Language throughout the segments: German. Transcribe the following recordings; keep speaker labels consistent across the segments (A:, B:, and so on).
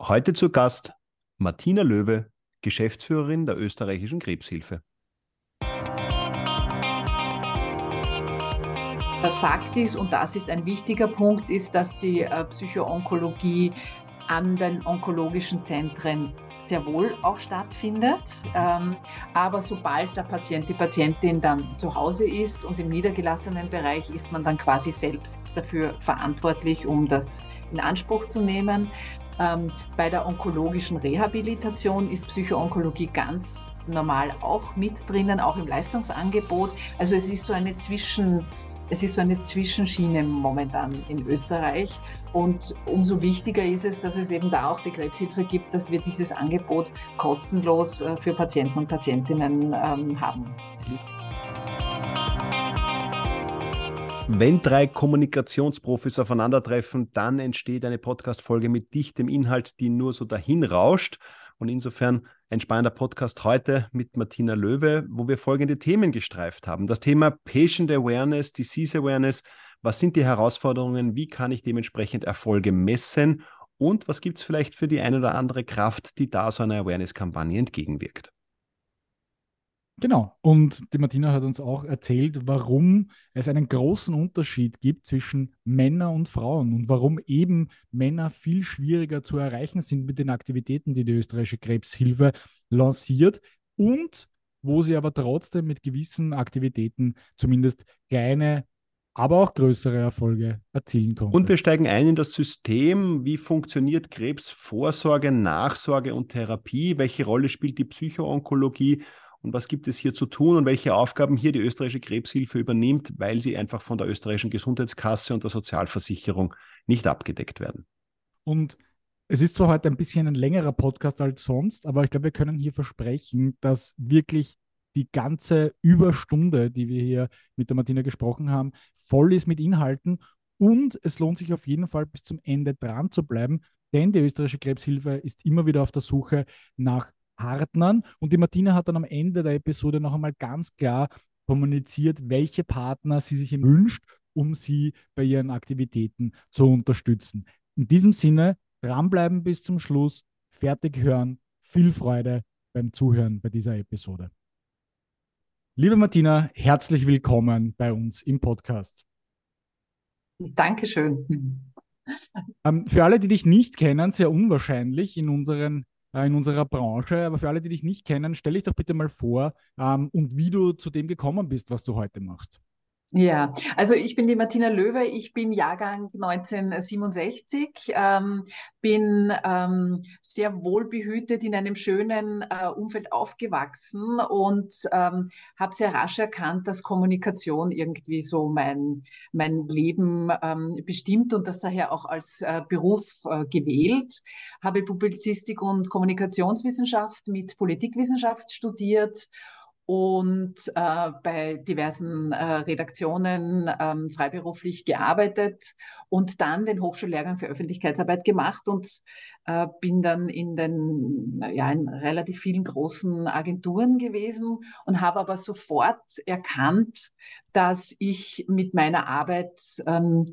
A: Heute zu Gast Martina Löwe, Geschäftsführerin der österreichischen Krebshilfe.
B: Fakt ist, und das ist ein wichtiger Punkt, ist, dass die äh, Psychoonkologie an den onkologischen Zentren sehr wohl auch stattfindet. Ähm, aber sobald der Patient, die Patientin dann zu Hause ist und im niedergelassenen Bereich ist man dann quasi selbst dafür verantwortlich, um das in Anspruch zu nehmen. Ähm, bei der onkologischen Rehabilitation ist Psychoonkologie ganz normal auch mit drinnen, auch im Leistungsangebot. Also es ist so eine Zwischen, es ist so eine Zwischenschiene momentan in Österreich. Und umso wichtiger ist es, dass es eben da auch die Krebshilfe gibt, dass wir dieses Angebot kostenlos äh, für Patienten und Patientinnen ähm, haben.
A: Wenn drei Kommunikationsprofis aufeinandertreffen, dann entsteht eine Podcast-Folge mit dichtem Inhalt, die nur so dahin rauscht. Und insofern ein spannender Podcast heute mit Martina Löwe, wo wir folgende Themen gestreift haben. Das Thema Patient Awareness, Disease Awareness. Was sind die Herausforderungen? Wie kann ich dementsprechend Erfolge messen? Und was gibt es vielleicht für die eine oder andere Kraft, die da so einer Awareness-Kampagne entgegenwirkt?
C: Genau. Und die Martina hat uns auch erzählt, warum es einen großen Unterschied gibt zwischen Männern und Frauen und warum eben Männer viel schwieriger zu erreichen sind mit den Aktivitäten, die die österreichische Krebshilfe lanciert und wo sie aber trotzdem mit gewissen Aktivitäten zumindest kleine aber auch größere Erfolge erzielen konnte.
A: Und wir steigen ein in das System. Wie funktioniert Krebsvorsorge, Nachsorge und Therapie? Welche Rolle spielt die Psychoonkologie? Und was gibt es hier zu tun und welche Aufgaben hier die österreichische Krebshilfe übernimmt, weil sie einfach von der österreichischen Gesundheitskasse und der Sozialversicherung nicht abgedeckt werden.
C: Und es ist zwar heute ein bisschen ein längerer Podcast als sonst, aber ich glaube, wir können hier versprechen, dass wirklich die ganze Überstunde, die wir hier mit der Martina gesprochen haben, voll ist mit Inhalten und es lohnt sich auf jeden Fall bis zum Ende dran zu bleiben, denn die österreichische Krebshilfe ist immer wieder auf der Suche nach Partnern. Und die Martina hat dann am Ende der Episode noch einmal ganz klar kommuniziert, welche Partner sie sich wünscht, um sie bei ihren Aktivitäten zu unterstützen. In diesem Sinne, dranbleiben bis zum Schluss, fertig hören, viel Freude beim Zuhören bei dieser Episode. Liebe Martina, herzlich willkommen bei uns im Podcast.
B: Dankeschön.
C: Ähm, für alle, die dich nicht kennen, sehr unwahrscheinlich in unseren in unserer Branche. Aber für alle, die dich nicht kennen, stell dich doch bitte mal vor ähm, und wie du zu dem gekommen bist, was du heute machst.
B: Ja, also ich bin die Martina Löwe, ich bin Jahrgang 1967, ähm, bin ähm, sehr wohlbehütet in einem schönen äh, Umfeld aufgewachsen und ähm, habe sehr rasch erkannt, dass Kommunikation irgendwie so mein, mein Leben ähm, bestimmt und das daher auch als äh, Beruf äh, gewählt. Habe Publizistik und Kommunikationswissenschaft mit Politikwissenschaft studiert und äh, bei diversen äh, Redaktionen ähm, freiberuflich gearbeitet und dann den Hochschullehrgang für Öffentlichkeitsarbeit gemacht und äh, bin dann in den ja in relativ vielen großen Agenturen gewesen und habe aber sofort erkannt, dass ich mit meiner Arbeit ähm,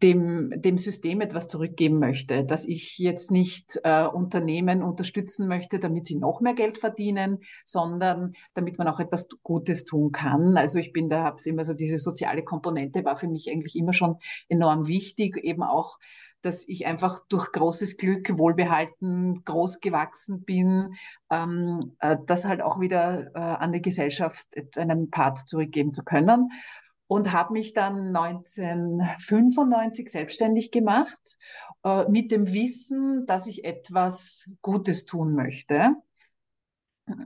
B: dem, dem System etwas zurückgeben möchte, dass ich jetzt nicht äh, Unternehmen unterstützen möchte, damit sie noch mehr Geld verdienen, sondern damit man auch etwas Gutes tun kann. Also ich bin da, habe immer so diese soziale Komponente war für mich eigentlich immer schon enorm wichtig, eben auch dass ich einfach durch großes Glück wohlbehalten groß gewachsen bin, ähm, äh, das halt auch wieder äh, an die Gesellschaft einen Part zurückgeben zu können und habe mich dann 1995 selbstständig gemacht äh, mit dem Wissen, dass ich etwas Gutes tun möchte.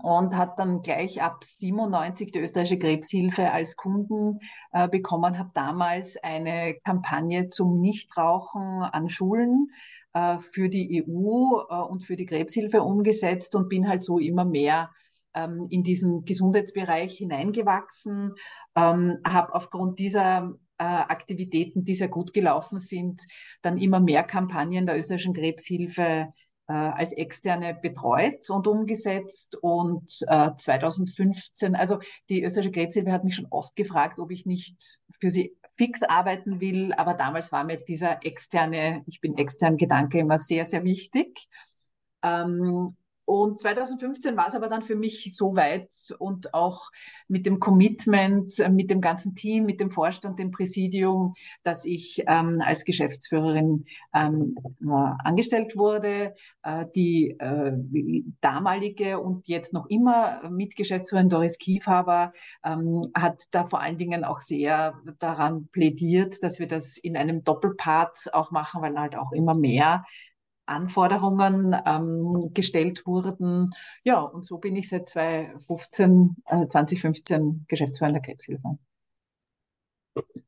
B: Und hat dann gleich ab 97 die österreichische Krebshilfe als Kunden äh, bekommen, habe damals eine Kampagne zum Nichtrauchen an Schulen äh, für die EU äh, und für die Krebshilfe umgesetzt und bin halt so immer mehr ähm, in diesen Gesundheitsbereich hineingewachsen, ähm, habe aufgrund dieser äh, Aktivitäten, die sehr gut gelaufen sind, dann immer mehr Kampagnen der österreichischen Krebshilfe äh, als externe betreut und umgesetzt. Und äh, 2015, also die österreichische Krebshilfe hat mich schon oft gefragt, ob ich nicht für sie fix arbeiten will. Aber damals war mir dieser externe, ich bin extern Gedanke immer sehr, sehr wichtig. Ähm, und 2015 war es aber dann für mich so weit und auch mit dem Commitment, äh, mit dem ganzen Team, mit dem Vorstand, dem Präsidium, dass ich ähm, als Geschäftsführerin ähm, äh, angestellt wurde. Äh, die äh, damalige und jetzt noch immer Mitgeschäftsführerin Doris Kiefhaber ähm, hat da vor allen Dingen auch sehr daran plädiert, dass wir das in einem Doppelpart auch machen, weil halt auch immer mehr Anforderungen ähm, gestellt wurden. Ja, und so bin ich seit 2015, äh, 2015 Geschäftsführer der Krebshilfe.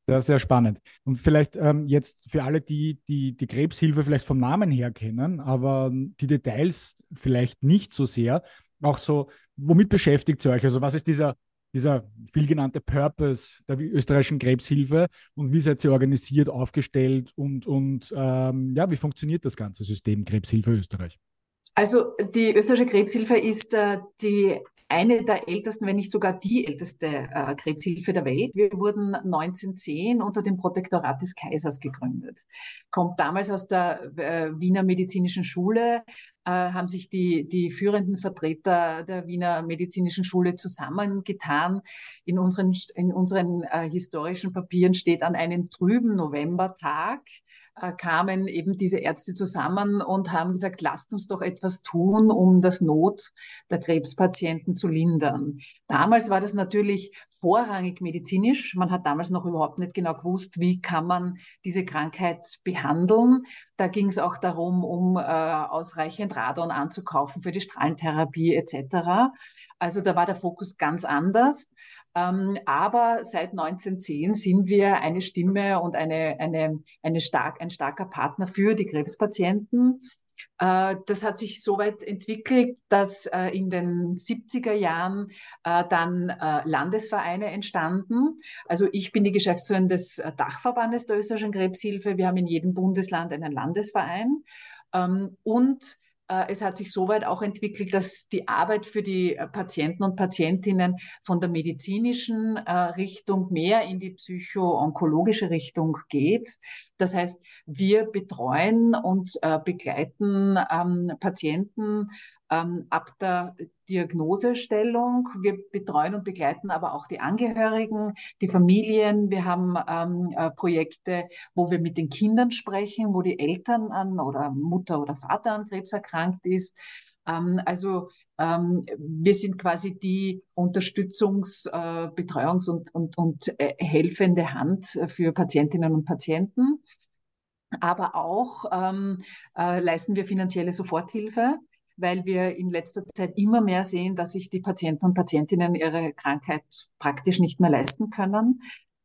C: Ja, sehr spannend. Und vielleicht ähm, jetzt für alle, die, die die Krebshilfe vielleicht vom Namen her kennen, aber die Details vielleicht nicht so sehr, auch so, womit beschäftigt ihr euch? Also was ist dieser dieser viel genannte Purpose der österreichischen Krebshilfe und wie seid ihr organisiert, aufgestellt und, und ähm, ja, wie funktioniert das ganze System Krebshilfe Österreich?
B: Also die österreichische Krebshilfe ist äh, die eine der ältesten, wenn nicht sogar die älteste äh, Krebshilfe der Welt. Wir wurden 1910 unter dem Protektorat des Kaisers gegründet. Kommt damals aus der äh, Wiener Medizinischen Schule, äh, haben sich die, die führenden Vertreter der Wiener Medizinischen Schule zusammengetan. In unseren, in unseren äh, historischen Papieren steht an einem trüben Novembertag, kamen eben diese Ärzte zusammen und haben gesagt, lasst uns doch etwas tun, um das Not der Krebspatienten zu lindern. Damals war das natürlich vorrangig medizinisch. Man hat damals noch überhaupt nicht genau gewusst, wie kann man diese Krankheit behandeln. Da ging es auch darum, um äh, ausreichend Radon anzukaufen für die Strahlentherapie etc. Also da war der Fokus ganz anders. Ähm, aber seit 1910 sind wir eine Stimme und eine, eine, eine stark, ein starker Partner für die Krebspatienten. Äh, das hat sich so weit entwickelt, dass äh, in den 70er Jahren äh, dann Landesvereine entstanden. Also ich bin die Geschäftsführerin des Dachverbandes der österreichischen Krebshilfe. Wir haben in jedem Bundesland einen Landesverein. Ähm, und es hat sich so weit auch entwickelt, dass die Arbeit für die äh, Patienten und Patientinnen von der medizinischen äh, Richtung mehr in die psycho-onkologische Richtung geht. Das heißt, wir betreuen und begleiten ähm, Patienten ähm, ab der Diagnosestellung. Wir betreuen und begleiten aber auch die Angehörigen, die Familien. Wir haben ähm, äh, Projekte, wo wir mit den Kindern sprechen, wo die Eltern an oder Mutter oder Vater an Krebs erkrankt ist. Ähm, also ähm, wir sind quasi die Unterstützungs-, äh, Betreuungs- und, und, und äh, helfende Hand für Patientinnen und Patienten. Aber auch ähm, äh, leisten wir finanzielle Soforthilfe weil wir in letzter Zeit immer mehr sehen, dass sich die Patienten und Patientinnen ihre Krankheit praktisch nicht mehr leisten können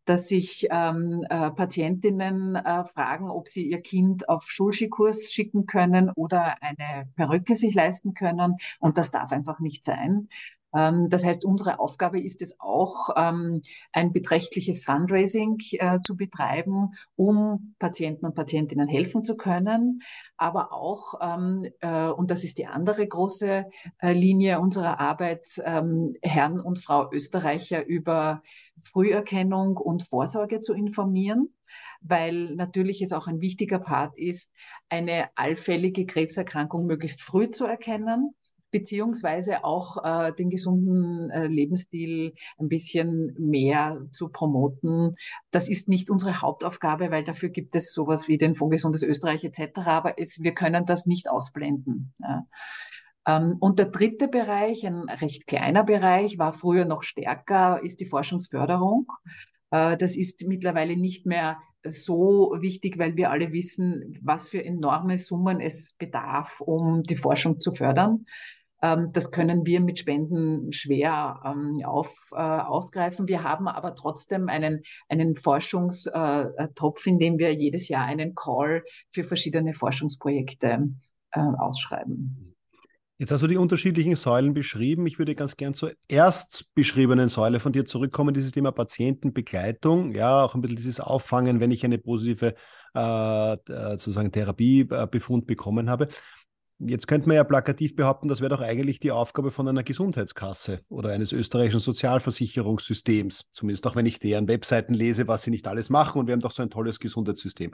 B: dass sich ähm, äh, Patientinnen äh, fragen, ob sie ihr Kind auf Schulskikurs schicken können oder eine Perücke sich leisten können. Und das darf einfach nicht sein. Ähm, das heißt, unsere Aufgabe ist es auch, ähm, ein beträchtliches Fundraising äh, zu betreiben, um Patienten und Patientinnen helfen zu können, aber auch, ähm, äh, und das ist die andere große äh, Linie unserer Arbeit, Herrn und Frau Österreicher über Früherkennung und Vorsorge zu informieren weil natürlich es auch ein wichtiger Part ist, eine allfällige Krebserkrankung möglichst früh zu erkennen beziehungsweise auch äh, den gesunden äh, Lebensstil ein bisschen mehr zu promoten. Das ist nicht unsere Hauptaufgabe, weil dafür gibt es sowas wie den Fonds Gesundes Österreich etc., aber es, wir können das nicht ausblenden. Ja. Ähm, und der dritte Bereich, ein recht kleiner Bereich, war früher noch stärker, ist die Forschungsförderung. Äh, das ist mittlerweile nicht mehr so wichtig, weil wir alle wissen, was für enorme Summen es bedarf, um die Forschung zu fördern. Ähm, das können wir mit Spenden schwer ähm, auf, äh, aufgreifen. Wir haben aber trotzdem einen, einen Forschungstopf, in dem wir jedes Jahr einen Call für verschiedene Forschungsprojekte äh, ausschreiben.
A: Jetzt hast du die unterschiedlichen Säulen beschrieben. Ich würde ganz gern zur erst beschriebenen Säule von dir zurückkommen, dieses Thema Patientenbegleitung. Ja, auch ein bisschen dieses Auffangen, wenn ich eine positive äh, sozusagen Therapiebefund bekommen habe Jetzt könnte man ja plakativ behaupten, das wäre doch eigentlich die Aufgabe von einer Gesundheitskasse oder eines österreichischen Sozialversicherungssystems. Zumindest auch wenn ich deren Webseiten lese, was sie nicht alles machen. Und wir haben doch so ein tolles Gesundheitssystem.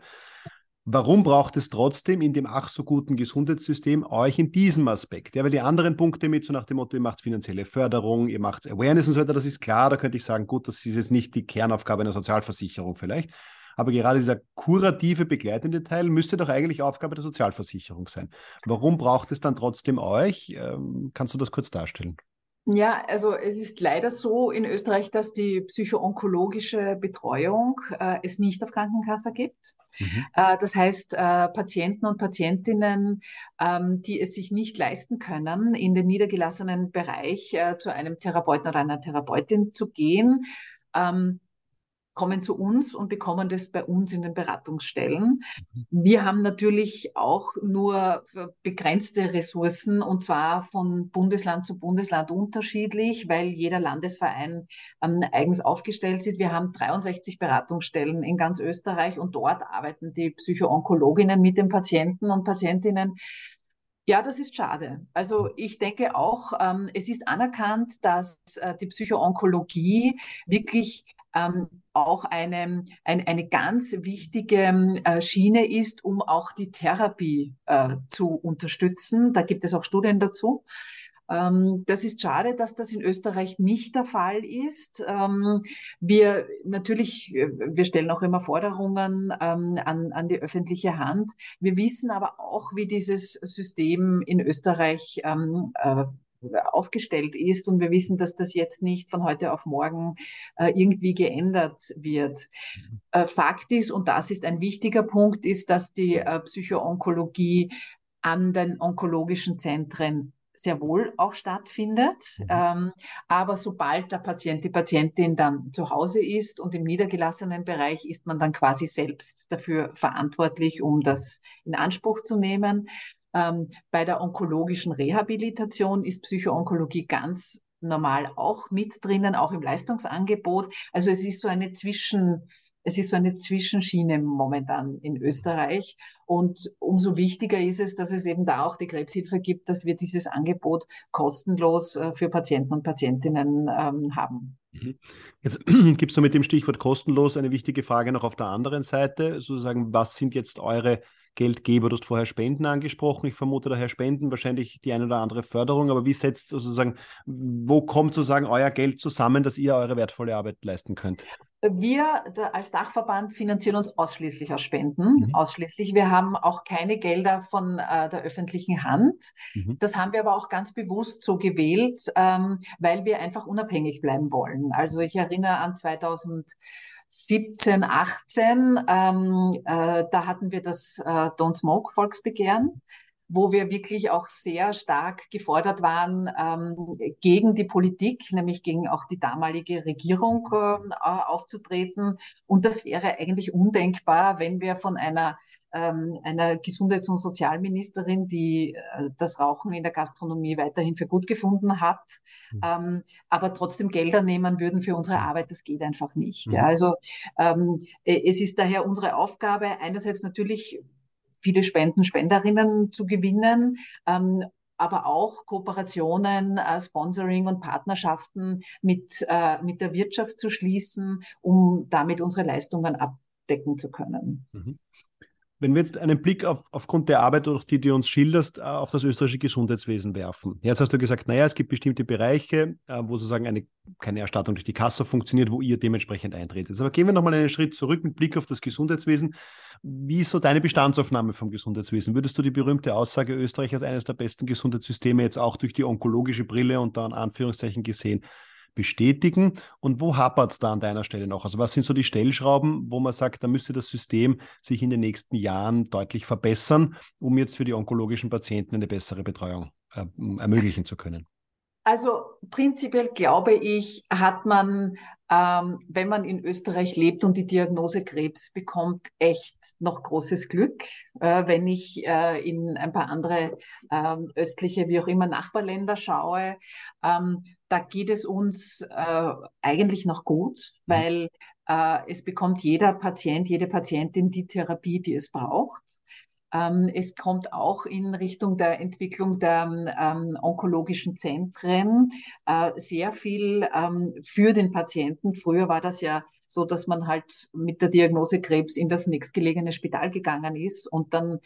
A: Warum braucht es trotzdem in dem ach so guten Gesundheitssystem euch in diesem Aspekt? Ja, weil die anderen Punkte mit so nach dem Motto, ihr macht finanzielle Förderung, ihr macht Awareness und so weiter, das ist klar, da könnte ich sagen, gut, das ist jetzt nicht die Kernaufgabe einer Sozialversicherung vielleicht. Aber gerade dieser kurative, begleitende Teil müsste doch eigentlich Aufgabe der Sozialversicherung sein. Warum braucht es dann trotzdem euch? Ähm, kannst du das kurz darstellen?
B: Ja, also es ist leider so in Österreich, dass die psychoonkologische Betreuung äh, es nicht auf Krankenkasse gibt. Mhm. Äh, das heißt, äh, Patienten und Patientinnen, ähm, die es sich nicht leisten können, in den niedergelassenen Bereich äh, zu einem Therapeuten oder einer Therapeutin zu gehen, ähm, kommen zu uns und bekommen das bei uns in den Beratungsstellen. Mhm. Wir haben natürlich auch nur begrenzte Ressourcen und zwar von Bundesland zu Bundesland unterschiedlich, weil jeder Landesverein ähm, eigens aufgestellt ist. Wir haben 63 Beratungsstellen in ganz Österreich und dort arbeiten die Psychoonkologinnen mit den Patienten und Patientinnen. Ja, das ist schade. Also ich denke auch, ähm, es ist anerkannt, dass äh, die Psychoonkologie wirklich ähm, auch eine, ein, eine ganz wichtige äh, Schiene ist, um auch die Therapie äh, zu unterstützen. Da gibt es auch Studien dazu. Ähm, das ist schade, dass das in Österreich nicht der Fall ist. Ähm, wir natürlich, äh, wir stellen auch immer Forderungen ähm, an, an die öffentliche Hand. Wir wissen aber auch, wie dieses System in Österreich ähm, äh, aufgestellt ist. Und wir wissen, dass das jetzt nicht von heute auf morgen äh, irgendwie geändert wird. Mhm. Äh, Fakt ist, und das ist ein wichtiger Punkt, ist, dass die äh, Psychoonkologie an den onkologischen Zentren sehr wohl auch stattfindet. Mhm. Ähm, aber sobald der Patient, die Patientin dann zu Hause ist und im niedergelassenen Bereich ist man dann quasi selbst dafür verantwortlich, um das in Anspruch zu nehmen. Ähm, bei der onkologischen Rehabilitation ist Psychoonkologie ganz normal auch mit drinnen, auch im Leistungsangebot. Also es ist so eine Zwischen, es ist so eine Zwischenschiene momentan in Österreich. Und umso wichtiger ist es, dass es eben da auch die Krebshilfe gibt, dass wir dieses Angebot kostenlos äh, für Patienten und Patientinnen ähm, haben.
A: Mhm. Jetzt gibt es mit dem Stichwort kostenlos eine wichtige Frage noch auf der anderen Seite, sozusagen, was sind jetzt eure Geldgeber. Du hast vorher Spenden angesprochen. Ich vermute daher Spenden, wahrscheinlich die eine oder andere Förderung. Aber wie setzt sozusagen, wo kommt sozusagen euer Geld zusammen, dass ihr eure wertvolle Arbeit leisten könnt?
B: Wir als Dachverband finanzieren uns ausschließlich aus Spenden, mhm. ausschließlich. Wir haben auch keine Gelder von äh, der öffentlichen Hand. Mhm. Das haben wir aber auch ganz bewusst so gewählt, ähm, weil wir einfach unabhängig bleiben wollen. Also ich erinnere an 2000 17, 18, ähm, äh, da hatten wir das äh, Don't Smoke Volksbegehren, wo wir wirklich auch sehr stark gefordert waren ähm, gegen die Politik, nämlich gegen auch die damalige Regierung äh, aufzutreten. Und das wäre eigentlich undenkbar, wenn wir von einer ähm, einer Gesundheits- und Sozialministerin, die äh, das Rauchen in der Gastronomie weiterhin für gut gefunden hat, mhm. ähm, aber trotzdem Gelder nehmen würden für unsere Arbeit, das geht einfach nicht. Mhm. Ja. Also ähm, äh, es ist daher unsere Aufgabe, einerseits natürlich viele Spenden, Spenderinnen zu gewinnen, ähm, aber auch Kooperationen, äh, Sponsoring und Partnerschaften mit, äh, mit der Wirtschaft zu schließen, um damit unsere Leistungen abdecken zu können. Mhm.
A: Wenn wir jetzt einen Blick auf, aufgrund der Arbeit, durch die du uns schilderst, äh, auf das österreichische Gesundheitswesen werfen. Jetzt hast du gesagt, naja, es gibt bestimmte Bereiche, äh, wo sozusagen eine, keine Erstattung durch die Kasse funktioniert, wo ihr dementsprechend eintretet. Aber gehen wir nochmal einen Schritt zurück mit Blick auf das Gesundheitswesen. Wie ist so deine Bestandsaufnahme vom Gesundheitswesen? Würdest du die berühmte Aussage Österreich als eines der besten Gesundheitssysteme jetzt auch durch die onkologische Brille und da in Anführungszeichen gesehen bestätigen? Und wo hapert es da an deiner Stelle noch? Also was sind so die Stellschrauben, wo man sagt, da müsste das System sich in den nächsten Jahren deutlich verbessern, um jetzt für die onkologischen Patienten eine bessere Betreuung äh, ermöglichen zu können?
B: Also prinzipiell glaube ich, hat man, ähm, wenn man in Österreich lebt und die Diagnose Krebs bekommt, echt noch großes Glück. Äh, wenn ich äh, in ein paar andere äh, östliche, wie auch immer, Nachbarländer schaue, ähm, da geht es uns äh, eigentlich noch gut, mhm. weil äh, es bekommt jeder Patient, jede Patientin die Therapie, die es braucht. Ähm, es kommt auch in Richtung der Entwicklung der ähm, onkologischen Zentren äh, sehr viel ähm, für den Patienten. Früher war das ja so, dass man halt mit der Diagnose Krebs in das nächstgelegene Spital gegangen ist und dann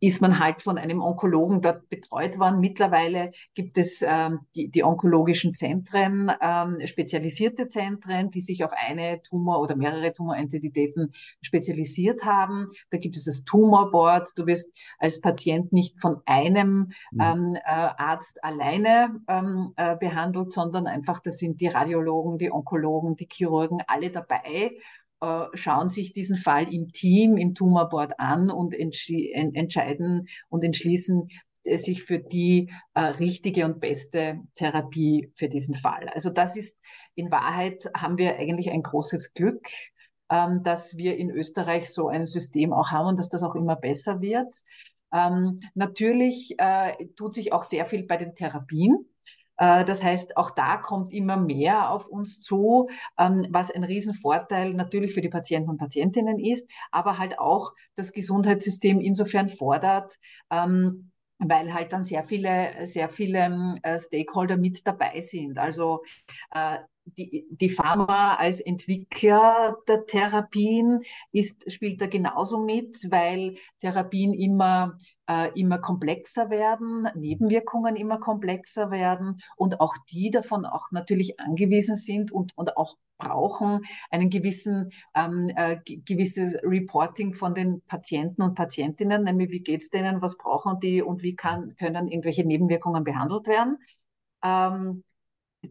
B: ist man halt von einem Onkologen dort betreut worden. Mittlerweile gibt es ähm, die, die onkologischen Zentren, ähm, spezialisierte Zentren, die sich auf eine Tumor oder mehrere Tumorentitäten spezialisiert haben. Da gibt es das Tumorboard. Du wirst als Patient nicht von einem mhm. ähm, äh, Arzt alleine ähm, äh, behandelt, sondern einfach, das sind die Radiologen, die Onkologen, die Chirurgen, alle dabei schauen sich diesen Fall im Team, im Tumorboard an und entscheiden und entschließen äh, sich für die äh, richtige und beste Therapie für diesen Fall. Also das ist in Wahrheit haben wir eigentlich ein großes Glück, ähm, dass wir in Österreich so ein System auch haben und dass das auch immer besser wird. Ähm, natürlich äh, tut sich auch sehr viel bei den Therapien. Äh, das heißt, auch da kommt immer mehr auf uns zu, ähm, was ein Riesenvorteil natürlich für die Patienten und Patientinnen ist, aber halt auch das Gesundheitssystem insofern fordert, ähm, weil halt dann sehr viele, sehr viele äh, Stakeholder mit dabei sind. Also äh, die, die Pharma als Entwickler der Therapien ist, spielt da genauso mit, weil Therapien immer, äh, immer komplexer werden, Nebenwirkungen immer komplexer werden und auch die davon auch natürlich angewiesen sind und, und auch brauchen einen gewissen ähm, äh, gewisses Reporting von den Patienten und Patientinnen, nämlich wie geht's denen, was brauchen die und wie kann, können irgendwelche Nebenwirkungen behandelt werden. Ähm,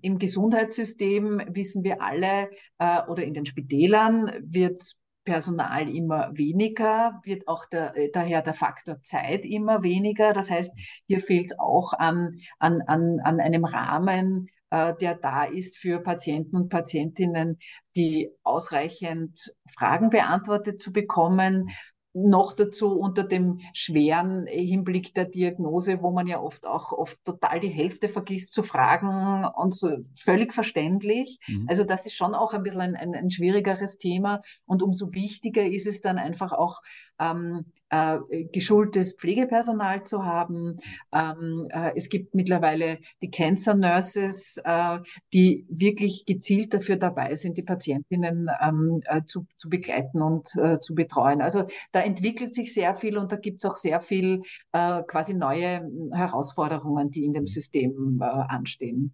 B: im Gesundheitssystem wissen wir alle äh, oder in den Spitälern wird Personal immer weniger, wird auch der, äh, daher der Faktor Zeit immer weniger. Das heißt, hier fehlt es auch an, an, an, an einem Rahmen, äh, der da ist für Patienten und Patientinnen, die ausreichend Fragen beantwortet zu bekommen, noch dazu unter dem schweren Hinblick der Diagnose, wo man ja oft auch oft total die Hälfte vergisst zu fragen und so völlig verständlich. Mhm. Also das ist schon auch ein bisschen ein, ein, ein, schwierigeres Thema und umso wichtiger ist es dann einfach auch ähm, äh, geschultes Pflegepersonal zu haben. Ähm, äh, es gibt mittlerweile die Cancer Nurses, äh, die wirklich gezielt dafür dabei sind, die Patientinnen ähm, äh, zu, zu begleiten und äh, zu betreuen. Also da entwickelt sich sehr viel und da gibt es auch sehr viel äh, quasi neue Herausforderungen, die in dem System anstehen.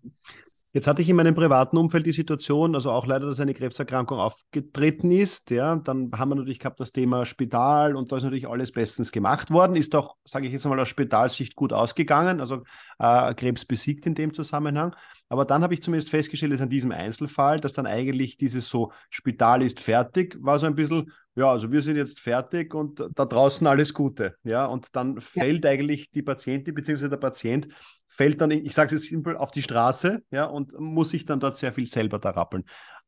A: Jetzt hatte ich in meinem privaten Umfeld die Situation, also auch leider, dass eine Krebserkrankung aufgetreten ist. Ja, dann haben wir natürlich gehabt das Thema Spital und da ist natürlich alles bestens gemacht worden. Ist auch, sage ich jetzt mal, aus Spitalsicht gut ausgegangen, also äh, Krebs besiegt in dem Zusammenhang. Aber dann habe ich zumindest festgestellt, dass an diesem Einzelfall, dass dann eigentlich dieses so Spital ist fertig, war so ein bisschen, ja, also wir sind jetzt fertig und da draußen alles Gute. Ja, und dann ja. fällt eigentlich die Patientin bzw. der Patient fällt dann, ich sage es simpel, auf die Straße ja, und muss sich dann dort sehr viel selber da rappeln.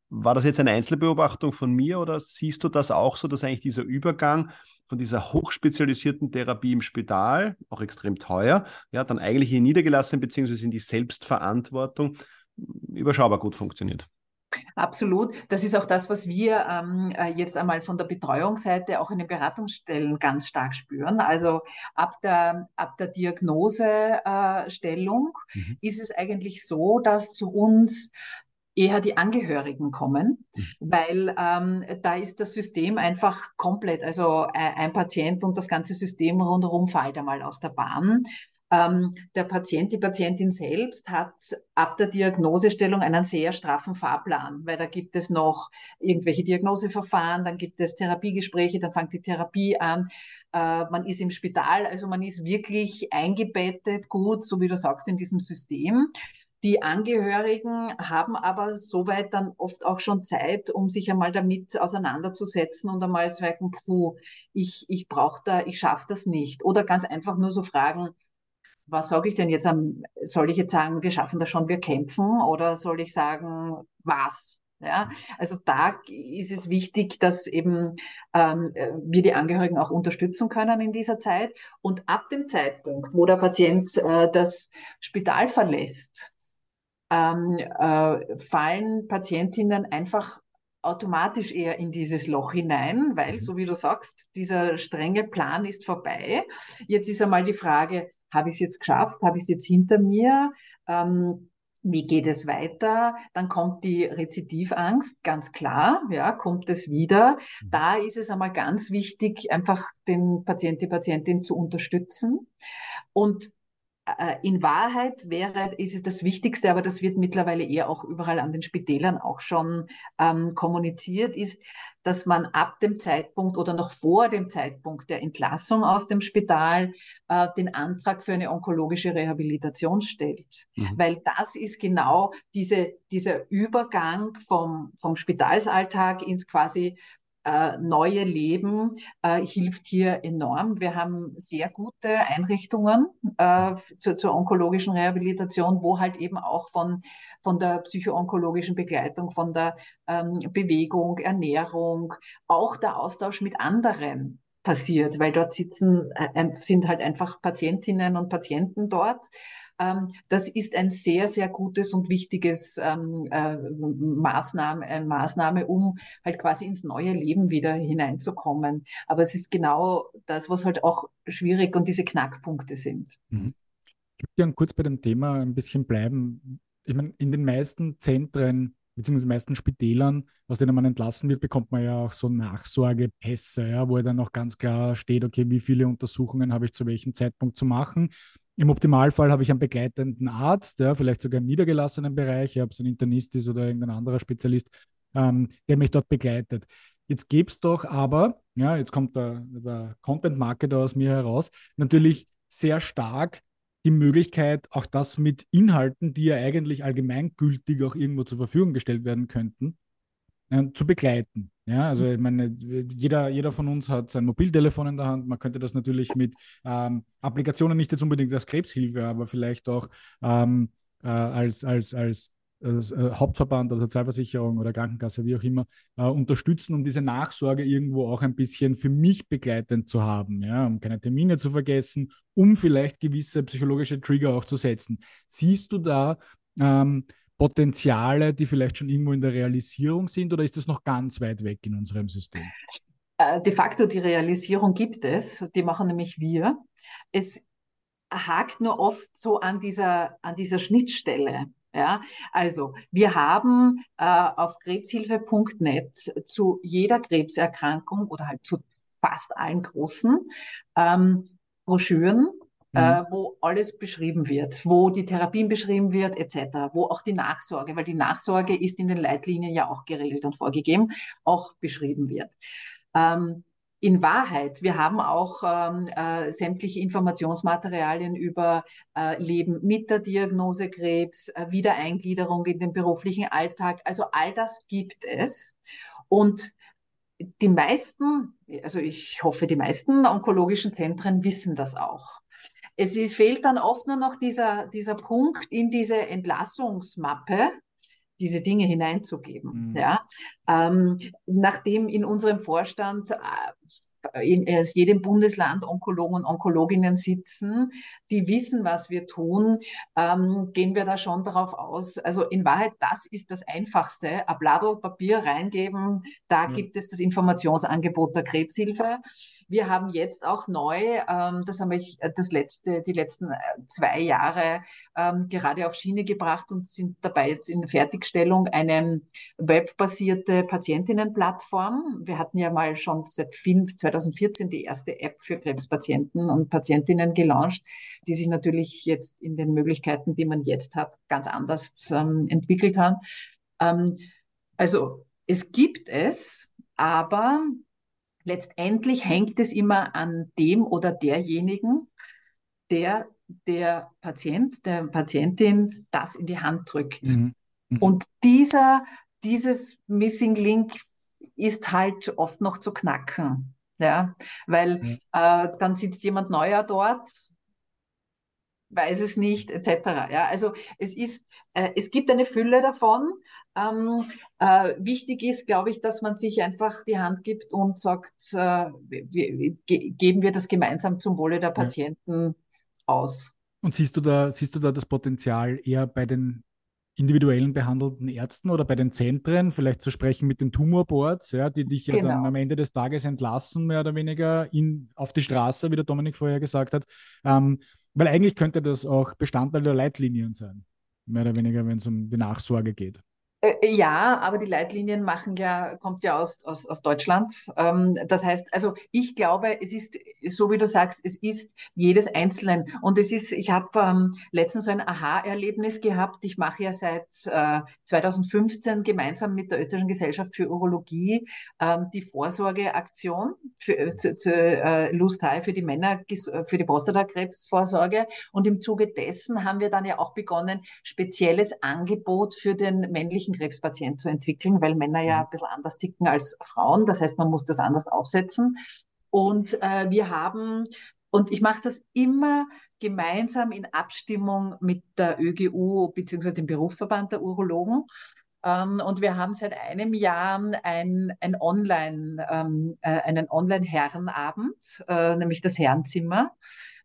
A: War das jetzt eine Einzelbeobachtung von mir oder siehst du das auch so, dass eigentlich dieser Übergang von dieser hochspezialisierten Therapie im Spital, auch extrem teuer, ja, dann eigentlich in niedergelassen bzw. in die Selbstverantwortung überschaubar gut funktioniert?
B: Absolut. Das ist auch das, was wir ähm, äh, jetzt einmal von der Betreuungsseite auch in den Beratungsstellen ganz stark spüren. Also ab der, ab der Diagnosestellung äh, mhm. ist es eigentlich so, dass zu uns eher die Angehörigen kommen, mhm. weil ähm, da ist das System einfach komplett, also äh, ein Patient und das ganze System rundherum fällt einmal aus der Bahn. Ähm, der Patient, die Patientin selbst hat ab der Diagnosestellung einen sehr straffen Fahrplan, weil da gibt es noch irgendwelche Diagnoseverfahren, dann gibt es Therapiegespräche, dann fängt die Therapie an. Äh, man ist im Spital, also man ist wirklich eingebettet, gut, so wie du sagst, in diesem System. Die Angehörigen haben aber soweit dann oft auch schon Zeit, um sich einmal damit auseinanderzusetzen und einmal zu sagen, puh, ich, ich brauche da, ich schaffe das nicht. Oder ganz einfach nur so fragen, was sage ich denn jetzt? Soll ich jetzt sagen, wir schaffen das schon, wir kämpfen? Oder soll ich sagen, was? Ja, also da ist es wichtig, dass eben ähm, wir die Angehörigen auch unterstützen können in dieser Zeit. Und ab dem Zeitpunkt, wo der Patient äh, das Spital verlässt, ähm, äh, fallen Patientinnen einfach automatisch eher in dieses Loch hinein, weil, mhm. so wie du sagst, dieser strenge Plan ist vorbei. Jetzt ist einmal die Frage, habe ich es jetzt geschafft? Habe ich es jetzt hinter mir? Ähm, wie geht es weiter? Dann kommt die Rezidivangst, ganz klar, ja, kommt es wieder. Mhm. Da ist es einmal ganz wichtig, einfach den Patient, die Patientin zu unterstützen. Und in Wahrheit wäre, ist es das Wichtigste, aber das wird mittlerweile eher auch überall an den Spitälern auch schon ähm, kommuniziert, ist, dass man ab dem Zeitpunkt oder noch vor dem Zeitpunkt der Entlassung aus dem Spital äh, den Antrag für eine onkologische Rehabilitation stellt. Mhm. Weil das ist genau diese, dieser Übergang vom, vom Spitalsalltag ins quasi äh, neue Leben äh, hilft hier enorm. Wir haben sehr gute Einrichtungen äh, zu, zur onkologischen Rehabilitation, wo halt eben auch von, von der psychoonkologischen Begleitung, von der ähm, Bewegung, Ernährung, auch der Austausch mit anderen passiert, weil dort sitzen, äh, sind halt einfach Patientinnen und Patienten dort das ist ein sehr, sehr gutes und wichtiges ähm, äh, Maßnahme, äh, Maßnahme, um halt quasi ins neue Leben wieder hineinzukommen. Aber es ist genau das, was halt auch schwierig und diese Knackpunkte sind.
C: Mhm. Ich würde kurz bei dem Thema ein bisschen bleiben. Ich meine, in den meisten Zentren beziehungsweise meisten Spitälern, aus denen man entlassen wird, bekommt man ja auch so Nachsorgepässe, ja, wo dann auch ganz klar steht, okay, wie viele Untersuchungen habe ich zu welchem Zeitpunkt zu machen. Im Optimalfall habe ich einen begleitenden Arzt, ja, vielleicht sogar im niedergelassenen Bereich, ob es ein Internist ist oder irgendein anderer Spezialist, ähm, der mich dort begleitet. Jetzt gäbe es doch aber, ja, jetzt kommt der, der Content-Marketer aus mir heraus, natürlich sehr stark die Möglichkeit, auch das mit Inhalten, die ja eigentlich allgemeingültig auch irgendwo zur Verfügung gestellt werden könnten, zu begleiten. Ja, also ich meine, jeder, jeder von uns hat sein Mobiltelefon in der Hand. Man könnte das natürlich mit ähm, Applikationen nicht jetzt unbedingt als Krebshilfe, aber vielleicht auch ähm, äh, als, als, als, als äh, Hauptverband oder Sozialversicherung oder Krankenkasse, wie auch immer, äh, unterstützen, um diese Nachsorge irgendwo auch ein bisschen für mich begleitend zu haben, ja, um keine Termine zu vergessen, um vielleicht gewisse psychologische Trigger auch zu setzen. Siehst du da ähm, Potenziale, die vielleicht schon irgendwo in der Realisierung sind oder ist das noch ganz weit weg in unserem System?
B: Äh, de facto die Realisierung gibt es, die machen nämlich wir. Es hakt nur oft so an dieser, an dieser Schnittstelle. Ja, also wir haben äh, auf krebshilfe.net zu jeder Krebserkrankung oder halt zu fast allen großen ähm, Broschüren mhm. äh, wo alles beschrieben wird, wo die Therapien beschrieben wird, etc., wo auch die Nachsorge, weil die Nachsorge ist in den Leitlinien ja auch geregelt und vorgegeben, auch beschrieben wird. Ähm, in Wahrheit, wir haben auch ähm, äh, sämtliche Informationsmaterialien über äh, Leben mit der Diagnose Krebs, äh, Wiedereingliederung in den beruflichen Alltag. Also all das gibt es. Und die meisten, also ich hoffe, die meisten onkologischen Zentren wissen das auch. Es ist, fehlt dann oft nur noch dieser, dieser Punkt in diese Entlassungsmappe, diese Dinge hineinzugeben. Mhm. Ja? Ähm, nachdem in unserem Vorstand äh, in aus jedem Bundesland Onkologen und Onkologinnen sitzen, die wissen, was wir tun, ähm, gehen wir da schon darauf aus. Also in Wahrheit, das ist das Einfachste. Ein Blatt Papier reingeben, da mhm. gibt es das Informationsangebot der Krebshilfe. Wir haben jetzt auch neu, ähm, das haben wir äh, das letzte, die letzten äh, zwei Jahre ähm, gerade auf Schiene gebracht und sind dabei jetzt in Fertigstellung eine webbasierte Patientinnenplattform. Wir hatten ja mal schon seit 2014 die erste App für Krebspatienten und Patientinnen gelauncht, die sich natürlich jetzt in den Möglichkeiten, die man jetzt hat, ganz anders ähm, entwickelt haben. Ähm, also es gibt es, aber letztendlich hängt es immer an dem oder derjenigen, der der Patient, der Patientin das in die Hand drückt. Mhm. Mhm. Und dieser, dieses Missing Link ist halt oft noch zu knacken. Ja, weil mhm. äh, dann sitzt jemand neuer dort, weiß es nicht, etc. Ja, also es ist, äh, es gibt eine Fülle davon. Ähm, äh, wichtig ist, glaube ich, dass man sich einfach die Hand gibt und sagt, äh, wir, ge geben wir das gemeinsam zum Wohle der Patienten ja. aus.
C: Und siehst du da, siehst du da das Potenzial eher bei den individuellen behandelten Ärzten oder bei den Zentren, vielleicht zu sprechen mit den Tumorboards, ja, die dich ja genau. dann am Ende des Tages entlassen, mehr oder weniger in, auf die Straße, wie der Dominik vorher gesagt hat. Ähm, weil eigentlich könnte das auch Bestandteil der Leitlinien sein, mehr oder weniger, wenn es um die Nachsorge geht.
B: Äh, ja, aber die Leitlinien machen ja, kommt ja aus, aus, aus Deutschland. Ähm, das heißt, also ich glaube, es ist, so wie du sagst, es ist jedes Einzelnen. Und es ist, ich habe ähm, letztens so ein Aha-Erlebnis gehabt. Ich mache ja seit äh, 2015 gemeinsam mit der Österreichischen Gesellschaft für Urologie ähm, die Vorsorgeaktion für, äh, zu, zu äh, Lustai für die Männer, für die Prostatakrebsvorsorge. Und im Zuge dessen haben wir dann ja auch begonnen, spezielles Angebot für den männlichen Krebspatient zu entwickeln, weil Männer ja mhm. ein bisschen anders ticken als Frauen. Das heißt, man muss das anders aufsetzen. Und äh, wir haben, und ich mache das immer gemeinsam in Abstimmung mit der ÖGU bzw. dem Berufsverband der Urologen. Ähm, und wir haben seit einem Jahr ein, ein Online, ähm, äh, einen Online-Herrenabend, äh, nämlich das Herrenzimmer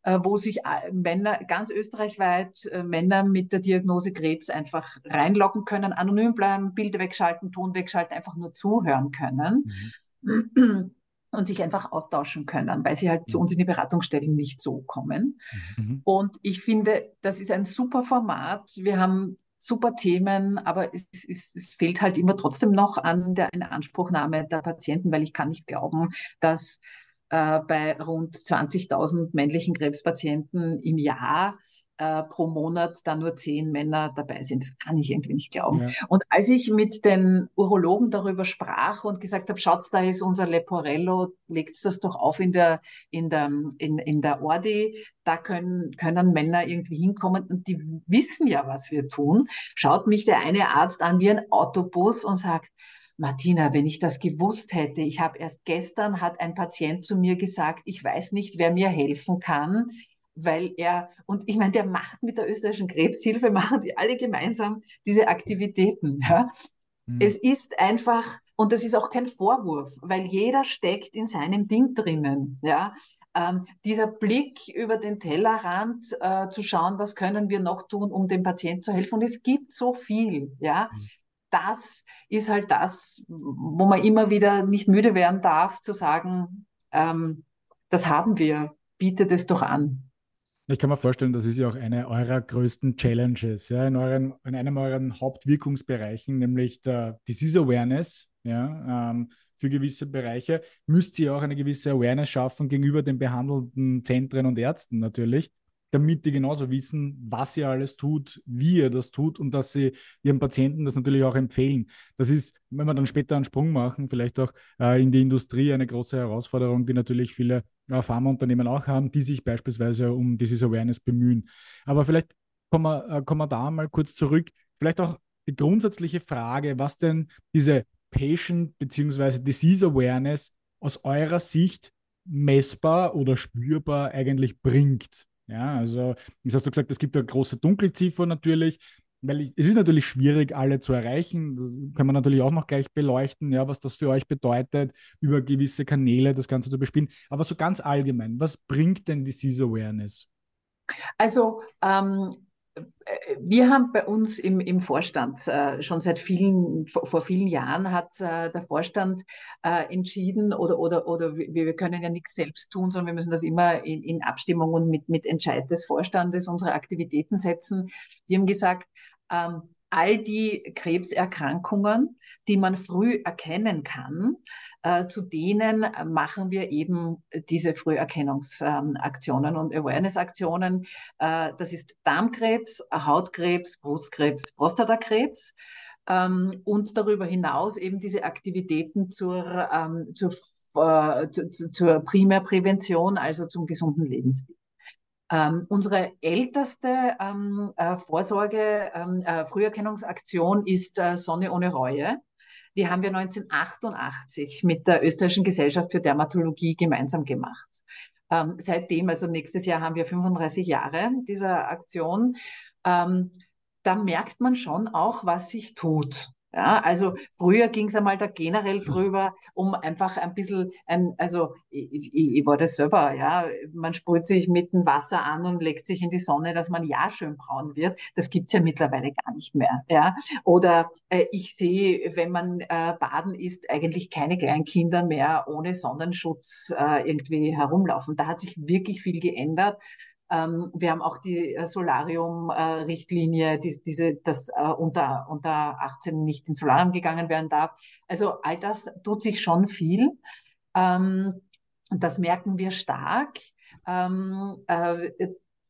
B: wo sich äh, Männer, ganz österreichweit äh, Männer mit der Diagnose Krebs einfach reinloggen können, anonym bleiben, Bilder wegschalten, Ton wegschalten, einfach nur zuhören können. Mhm. Und sich einfach austauschen können, weil sie halt mhm. zu uns in die Beratungsstellen nicht so kommen. Mhm. Und ich finde, das ist ein super Format. Wir haben super Themen, aber es, es, es, fehlt halt immer trotzdem noch an der Inanspruchnahme der Patienten, weil ich kann nicht glauben, dass äh, bei rund 20.000 männlichen Krebspatienten im Jahr äh, pro Monat da nur zehn Männer dabei sind. Das kann ich irgendwie nicht glauben. Ja. Und als ich mit den Urologen darüber sprach und gesagt habe, schaut, da ist unser Leporello, legt das doch auf in der, in der, in, in der Ordi, da können, können Männer irgendwie hinkommen und die wissen ja, was wir tun. Schaut mich der eine Arzt an wie ein Autobus und sagt, Martina, wenn ich das gewusst hätte, ich habe erst gestern hat ein Patient zu mir gesagt, ich weiß nicht, wer mir helfen kann, weil er, und ich meine, der macht mit der österreichischen Krebshilfe, machen die alle gemeinsam diese Aktivitäten. Ja? Mhm. Es ist einfach, und das ist auch kein Vorwurf, weil jeder steckt in seinem Ding drinnen. Ja? Ähm, dieser Blick über den Tellerrand äh, zu schauen, was können wir noch tun, um dem Patienten zu helfen. Und es gibt so viel. Ja? Mhm das ist halt das, wo man immer wieder nicht müde werden darf, zu sagen, ähm, das haben wir, bietet es doch an.
C: Ich kann mir vorstellen, das ist ja auch eine eurer größten Challenges, ja, in, euren, in einem euren Hauptwirkungsbereichen, nämlich der Disease Awareness, ja, ähm, für gewisse Bereiche, müsst ihr auch eine gewisse Awareness schaffen gegenüber den behandelnden Zentren und Ärzten natürlich damit die genauso wissen, was ihr alles tut, wie ihr das tut und dass sie ihren Patienten das natürlich auch empfehlen. Das ist, wenn wir dann später einen Sprung machen, vielleicht auch äh, in die Industrie eine große Herausforderung, die natürlich viele äh, Pharmaunternehmen auch haben, die sich beispielsweise um dieses Awareness bemühen. Aber vielleicht kommen wir, äh, kommen wir da mal kurz zurück. Vielleicht auch die grundsätzliche Frage, was denn diese Patient bzw. Disease Awareness aus eurer Sicht messbar oder spürbar eigentlich bringt. Ja, also, jetzt hast du gesagt, es gibt eine große Dunkelziffer natürlich, weil ich, es ist natürlich schwierig, alle zu erreichen. Kann man natürlich auch noch gleich beleuchten, ja, was das für euch bedeutet, über gewisse Kanäle das Ganze zu bespielen. Aber so ganz allgemein, was bringt denn Disease Awareness?
B: Also ähm, wir haben bei uns im, im Vorstand äh, schon seit vielen, vor, vor, vielen Jahren hat äh, der Vorstand äh, entschieden oder, oder, oder wir, wir können ja nichts selbst tun, sondern wir müssen das immer in, in Abstimmung und mit, mit Entscheid des Vorstandes unsere Aktivitäten setzen. Die haben gesagt, ähm, all die Krebserkrankungen, die man früh erkennen kann, äh, zu denen machen wir eben diese Früherkennungsaktionen und Awareness-Aktionen. Äh, das ist Darmkrebs, Hautkrebs, Brustkrebs, Prostatakrebs. Ähm, und darüber hinaus eben diese Aktivitäten zur, ähm, zur, äh, zu, zur Primärprävention, also zum gesunden Lebensstil. Ähm, unsere älteste ähm, äh, Vorsorge, ähm, äh, Früherkennungsaktion ist äh, Sonne ohne Reue. Die haben wir 1988 mit der Österreichischen Gesellschaft für Dermatologie gemeinsam gemacht. Ähm, seitdem, also nächstes Jahr haben wir 35 Jahre dieser Aktion. Ähm, da merkt man schon auch, was sich tut. Ja, also früher ging es einmal da generell drüber, um einfach ein bisschen, ein, also ich, ich, ich war das selber, ja, man sprüht sich mit dem Wasser an und legt sich in die Sonne, dass man ja schön braun wird. Das gibt's ja mittlerweile gar nicht mehr. Ja, oder äh, ich sehe, wenn man äh, baden ist, eigentlich keine Kleinkinder mehr ohne Sonnenschutz äh, irgendwie herumlaufen. Da hat sich wirklich viel geändert. Ähm, wir haben auch die äh, Solarium-Richtlinie, äh, die, diese, dass äh, unter, unter 18 nicht ins Solarium gegangen werden darf. Also all das tut sich schon viel. Ähm, das merken wir stark. Ähm, äh,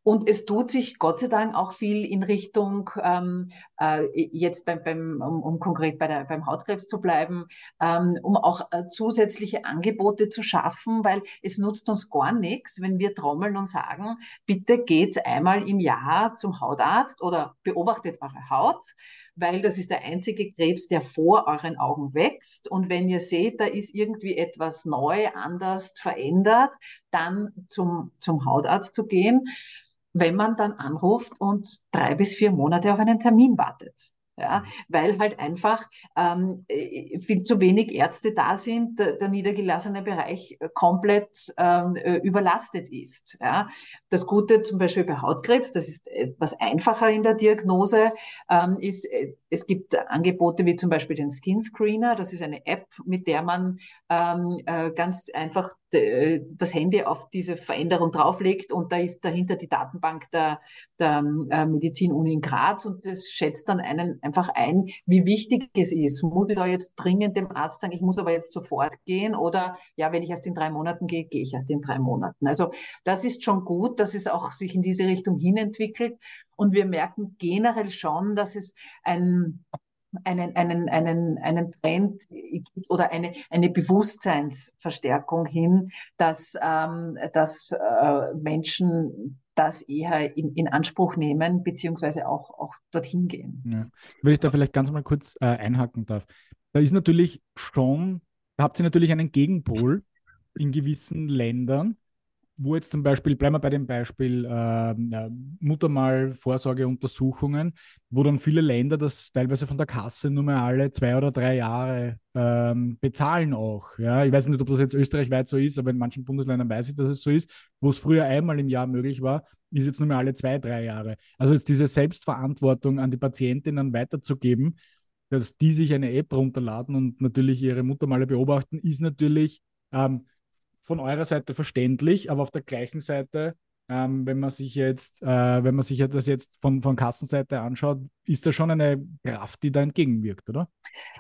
B: und es tut sich Gott sei Dank auch viel in Richtung, ähm, äh, jetzt beim, beim, um, um konkret bei der, beim Hautkrebs zu bleiben, ähm, um auch äh, zusätzliche Angebote zu schaffen, weil es nutzt uns gar nichts, wenn wir trommeln und sagen, bitte geht's einmal im Jahr zum Hautarzt oder beobachtet eure Haut, weil das ist der einzige Krebs, der vor euren Augen wächst. Und wenn ihr seht, da ist irgendwie etwas neu, anders, verändert, dann zum, zum Hautarzt zu gehen wenn man dann anruft und drei bis vier Monate auf einen Termin wartet ja, weil halt einfach ähm, äh, viel zu wenig Ärzte da sind, der, der niedergelassene Bereich äh, komplett ähm, äh, überlastet ist. Ja. Das Gute zum Beispiel bei Hautkrebs, das ist etwas einfacher in der Diagnose, ähm, ist, es gibt Angebote wie zum Beispiel den Skin Screener, das ist eine App, mit der man ähm, äh, ganz einfach das Handy auf diese Veränderung drauflegt und da ist dahinter die Datenbank der, der äh, Medizin-Uni in Graz und das schätzt dann einen einfach ein, wie wichtig es ist. Muss ich da jetzt dringend dem Arzt sagen, ich muss aber jetzt sofort gehen oder ja, wenn ich erst in drei Monaten gehe, gehe ich erst in drei Monaten. Also das ist schon gut, dass es auch sich in diese Richtung hin entwickelt und wir merken generell schon, dass es ein einen, einen, einen, einen Trend oder eine, eine Bewusstseinsverstärkung hin, dass, ähm, dass äh, Menschen das eher in, in Anspruch nehmen, beziehungsweise auch, auch dorthin gehen.
C: Ja. Wenn ich da vielleicht ganz mal kurz äh, einhaken darf. Da ist natürlich schon, da habt ihr natürlich einen Gegenpol in gewissen Ländern, wo jetzt zum Beispiel, bleiben wir bei dem Beispiel äh, Muttermal-Vorsorgeuntersuchungen, wo dann viele Länder das teilweise von der Kasse nur mehr alle zwei oder drei Jahre ähm, bezahlen auch. Ja? Ich weiß nicht, ob das jetzt österreichweit so ist, aber in manchen Bundesländern weiß ich, dass es so ist. Wo es früher einmal im Jahr möglich war, ist jetzt nur mehr alle zwei, drei Jahre. Also jetzt diese Selbstverantwortung an die Patientinnen weiterzugeben, dass die sich eine App runterladen und natürlich ihre Muttermale beobachten, ist natürlich ähm, von eurer Seite verständlich, aber auf der gleichen Seite, ähm, wenn man sich jetzt, äh, wenn man sich das jetzt von, von Kassenseite anschaut, ist da schon eine Kraft, die da entgegenwirkt, oder?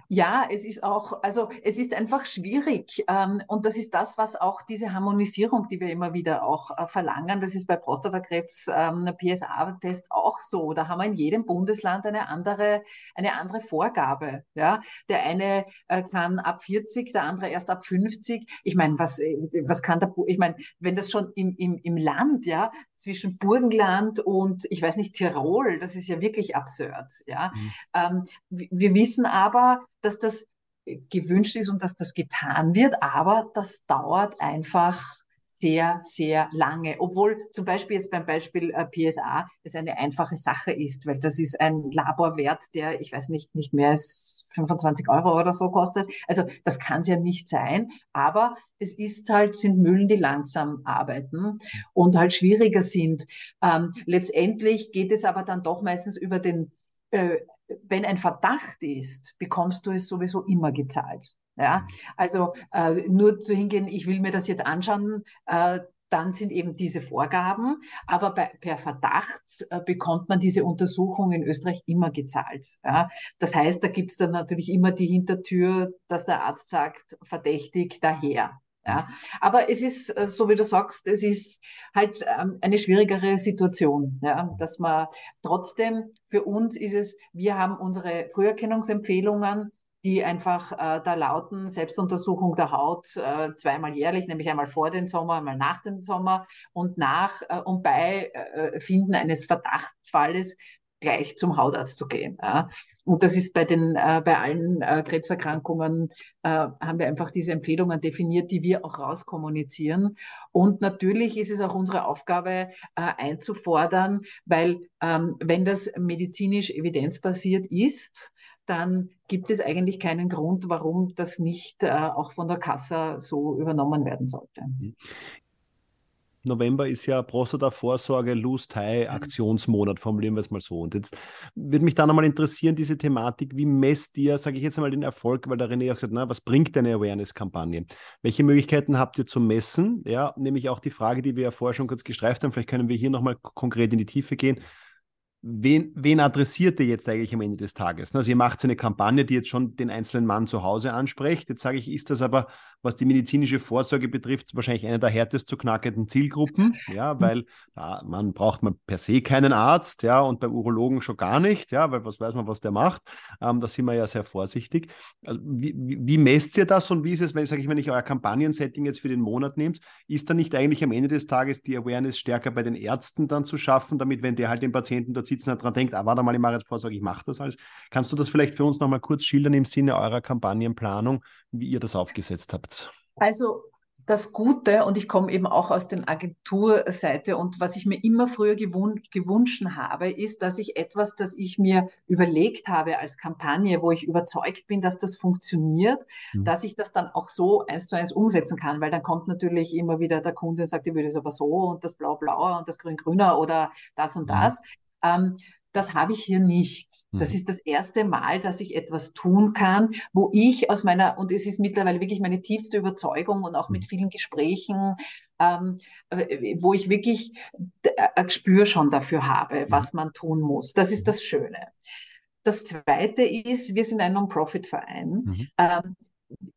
B: Ja, es ist auch, also es ist einfach schwierig. Ähm, und das ist das, was auch diese Harmonisierung, die wir immer wieder auch äh, verlangen, das ist bei Prostatakrebs ähm, PSA-Test auch so. Da haben wir in jedem Bundesland eine andere, eine andere Vorgabe. Ja? Der eine äh, kann ab 40, der andere erst ab 50. Ich meine, was, äh, was kann der, ich meine, wenn das schon im, im, im Land, ja, zwischen Burgenland und, ich weiß nicht, Tirol, das ist ja wirklich absurd. Ja? Mhm. Ähm, wir wissen aber, dass das gewünscht ist und dass das getan wird, aber das dauert einfach sehr, sehr lange. Obwohl zum Beispiel jetzt beim Beispiel äh, PSA es eine einfache Sache ist, weil das ist ein Laborwert, der, ich weiß nicht, nicht mehr als 25 Euro oder so kostet. Also das kann es ja nicht sein. Aber es ist halt, sind Mühlen, die langsam arbeiten und halt schwieriger sind. Ähm, letztendlich geht es aber dann doch meistens über den äh, wenn ein Verdacht ist, bekommst du es sowieso immer gezahlt. Ja, also äh, nur zu hingehen, ich will mir das jetzt anschauen, äh, dann sind eben diese Vorgaben. Aber bei, per Verdacht äh, bekommt man diese Untersuchung in Österreich immer gezahlt. Ja? Das heißt, da gibt es dann natürlich immer die Hintertür, dass der Arzt sagt, verdächtig daher. Ja, aber es ist, äh, so wie du sagst, es ist halt ähm, eine schwierigere Situation, ja, dass man trotzdem für uns ist es, wir haben unsere Früherkennungsempfehlungen, die einfach äh, da lauten, Selbstuntersuchung der Haut äh, zweimal jährlich, nämlich einmal vor den Sommer, einmal nach dem Sommer und nach äh, und bei äh, Finden eines Verdachtsfalles gleich zum Hautarzt zu gehen. Ja. Und das ist bei den äh, bei allen äh, Krebserkrankungen äh, haben wir einfach diese Empfehlungen definiert, die wir auch rauskommunizieren. Und natürlich ist es auch unsere Aufgabe äh, einzufordern, weil ähm, wenn das medizinisch evidenzbasiert ist, dann gibt es eigentlich keinen Grund, warum das nicht äh, auch von der Kasse so übernommen werden sollte. Mhm.
A: November ist ja Prostata-Vorsorge, Lose-Tie-Aktionsmonat, formulieren wir es mal so. Und jetzt würde mich da nochmal interessieren, diese Thematik, wie messt ihr, sage ich jetzt mal, den Erfolg, weil der René auch gesagt hat, na, was bringt eine Awareness-Kampagne? Welche Möglichkeiten habt ihr zu messen? Ja, nämlich auch die Frage, die wir ja vorher schon kurz gestreift haben, vielleicht können wir hier nochmal konkret in die Tiefe gehen wen, wen adressiert ihr jetzt eigentlich am Ende des Tages? Also ihr macht eine Kampagne, die jetzt schon den einzelnen Mann zu Hause anspricht. Jetzt sage ich, ist das aber, was die medizinische Vorsorge betrifft, wahrscheinlich eine der härtest zu knackenden Zielgruppen, ja, mhm. weil da, man braucht man per se keinen Arzt, ja, und beim Urologen schon gar nicht, ja, weil was weiß man, was der macht. Ähm, da sind wir ja sehr vorsichtig. Also wie, wie, messt ihr das und wie ist es, wenn ich sage ich, wenn ich euer Kampagnensetting jetzt für den Monat nehmt, ist da nicht eigentlich am Ende des Tages die Awareness stärker bei den Ärzten dann zu schaffen, damit, wenn der halt den Patienten dort sitzen hat, dran denkt, ah, warte mal, ich mache jetzt Vorsorge, ich mache das alles. Kannst du das vielleicht für uns nochmal kurz schildern im Sinne eurer Kampagnenplanung, wie ihr das aufgesetzt habt?
B: Also das Gute, und ich komme eben auch aus der Agenturseite, und was ich mir immer früher gewun gewünscht habe, ist, dass ich etwas, das ich mir überlegt habe als Kampagne, wo ich überzeugt bin, dass das funktioniert, mhm. dass ich das dann auch so eins zu eins umsetzen kann, weil dann kommt natürlich immer wieder der Kunde und sagt, ich würde es aber so und das blau-blauer und das grün-grüner oder das und mhm. das. Ähm, das habe ich hier nicht. Das mhm. ist das erste Mal, dass ich etwas tun kann, wo ich aus meiner, und es ist mittlerweile wirklich meine tiefste Überzeugung und auch mit mhm. vielen Gesprächen, ähm, äh, wo ich wirklich ein Gespür schon dafür habe, mhm. was man tun muss. Das ist das Schöne. Das Zweite ist, wir sind ein Non-Profit-Verein. Mhm. Ähm,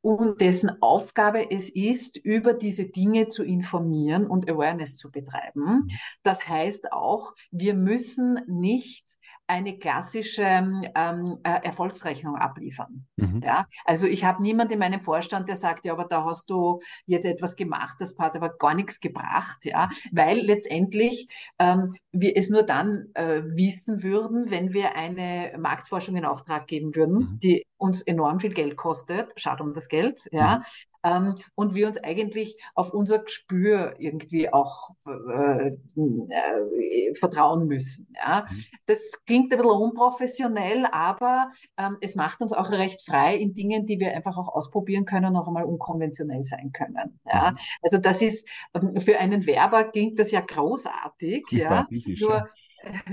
B: und dessen Aufgabe es ist, über diese Dinge zu informieren und Awareness zu betreiben. Mhm. Das heißt auch, wir müssen nicht eine klassische ähm, äh, Erfolgsrechnung abliefern. Mhm. Ja? Also ich habe niemanden in meinem Vorstand, der sagt, ja, aber da hast du jetzt etwas gemacht, das hat aber gar nichts gebracht, ja, weil letztendlich ähm, wir es nur dann äh, wissen würden, wenn wir eine Marktforschung in Auftrag geben würden, mhm. die uns enorm viel Geld kostet, schade um das Geld, ja, mhm ähm, und wir uns eigentlich auf unser Gespür irgendwie auch äh, äh, vertrauen müssen. Ja? Mhm. Das klingt ein bisschen unprofessionell, aber ähm, es macht uns auch recht frei in Dingen, die wir einfach auch ausprobieren können, auch einmal unkonventionell sein können. Ja? Mhm. Also das ist ähm, für einen Werber klingt das ja großartig. Ja? Nur,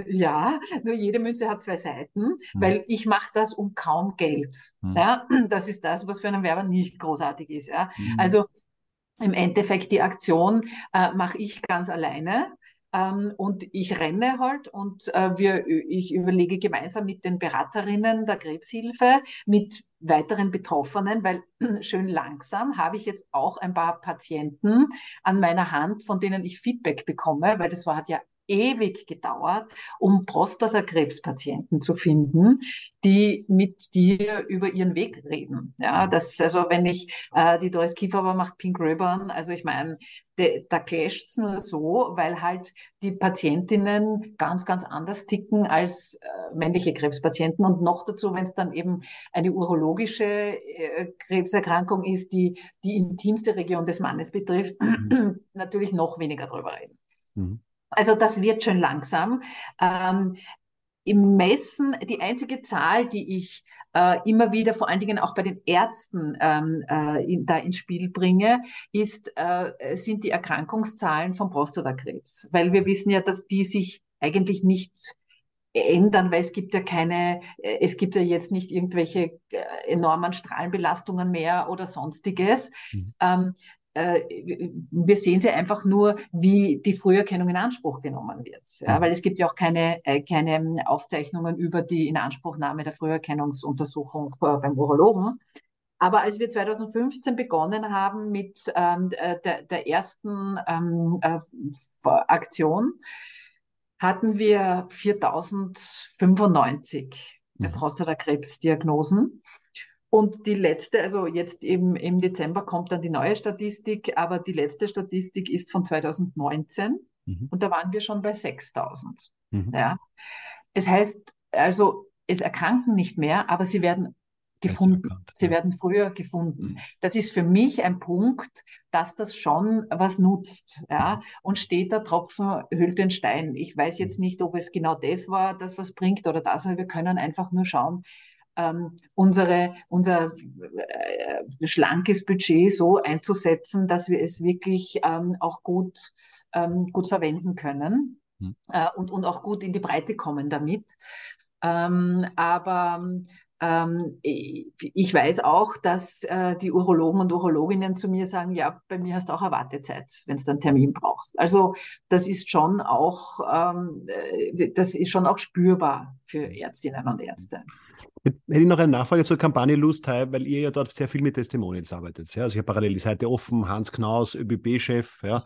B: ja, nur jede Münze hat zwei Seiten, mhm. weil ich mache das um kaum Geld. Mhm. Ja, das ist das, was für einen Werber nicht großartig ist. Ja. Mhm. Also im Endeffekt die Aktion äh, mache ich ganz alleine. Ähm, und ich renne halt und äh, wir, ich überlege gemeinsam mit den Beraterinnen der Krebshilfe, mit weiteren Betroffenen, weil schön langsam habe ich jetzt auch ein paar Patienten an meiner Hand, von denen ich Feedback bekomme, weil das war, hat ja ewig gedauert, um Prostatakrebspatienten zu finden, die mit dir über ihren Weg reden. Ja, das, also wenn ich, äh, die Doris Kiefer macht Pink Ribbon, also ich meine, da clasht es nur so, weil halt die Patientinnen ganz, ganz anders ticken als äh, männliche Krebspatienten und noch dazu, wenn es dann eben eine urologische äh, Krebserkrankung ist, die die intimste Region des Mannes betrifft, mhm. natürlich noch weniger drüber reden. Mhm. Also das wird schon langsam. Ähm, Im Messen, die einzige Zahl, die ich äh, immer wieder, vor allen Dingen auch bei den Ärzten ähm, äh, in, da ins Spiel bringe, ist, äh, sind die Erkrankungszahlen von Prostatakrebs. Weil wir wissen ja, dass die sich eigentlich nicht ändern, weil es gibt ja keine, äh, es gibt ja jetzt nicht irgendwelche äh, enormen Strahlenbelastungen mehr oder sonstiges. Mhm. Ähm, äh, wir sehen sie einfach nur, wie die Früherkennung in Anspruch genommen wird. Ja, weil es gibt ja auch keine, äh, keine Aufzeichnungen über die Inanspruchnahme der Früherkennungsuntersuchung äh, beim Urologen. Aber als wir 2015 begonnen haben mit ähm, der, der, ersten ähm, äh, Aktion, hatten wir 4095 mhm. Prostatakrebsdiagnosen. Und die letzte, also jetzt im, im Dezember kommt dann die neue Statistik, aber die letzte Statistik ist von 2019 mhm. und da waren wir schon bei 6000. Mhm. Ja. Es heißt also, es erkranken nicht mehr, aber sie werden gefunden. Sie ja. werden früher gefunden. Mhm. Das ist für mich ein Punkt, dass das schon was nutzt. Ja? Und steht der Tropfen, hüllt den Stein. Ich weiß jetzt mhm. nicht, ob es genau das war, das was bringt oder das, aber wir können einfach nur schauen, ähm, unsere, unser äh, schlankes Budget so einzusetzen, dass wir es wirklich ähm, auch gut, ähm, gut verwenden können hm. äh, und, und auch gut in die Breite kommen damit. Ähm, aber ähm, ich weiß auch, dass äh, die Urologen und Urologinnen zu mir sagen, ja, bei mir hast du auch eine Wartezeit, wenn du einen Termin brauchst. Also das ist schon auch, ähm, äh, das ist schon auch spürbar für Ärztinnen und Ärzte.
A: Jetzt hätte ich noch eine Nachfrage zur Kampagne Lusthei, weil ihr ja dort sehr viel mit Testimonials arbeitet. Ja? Also ich habe parallel die Seite offen, Hans Knaus, ÖBB-Chef, ja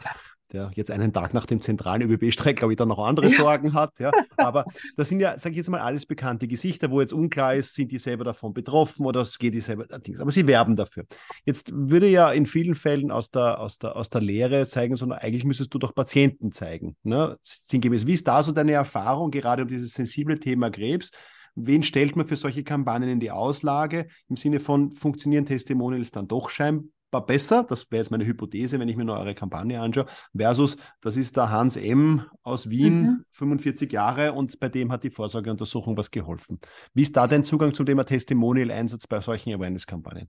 A: der jetzt einen Tag nach dem zentralen ÖBB-Streik, glaube ich, dann noch andere ja. Sorgen hat. Ja. Aber das sind ja, sage ich jetzt mal, alles bekannte Gesichter, wo jetzt unklar ist, sind die selber davon betroffen oder es geht die selber. Aber sie werben dafür. Jetzt würde ja in vielen Fällen aus der, aus der, aus der Lehre zeigen, sondern eigentlich müsstest du doch Patienten zeigen. Ne? Sinngemäß. Wie ist da so deine Erfahrung, gerade um dieses sensible Thema Krebs? Wen stellt man für solche Kampagnen in die Auslage? Im Sinne von, funktionieren Testimonials dann doch scheinbar? besser, das wäre jetzt meine Hypothese, wenn ich mir nur eure Kampagne anschaue, versus das ist der Hans M. aus Wien, mhm. 45 Jahre und bei dem hat die Vorsorgeuntersuchung was geholfen. Wie ist da dein Zugang zum Thema Testimonial-Einsatz bei solchen Awareness-Kampagnen?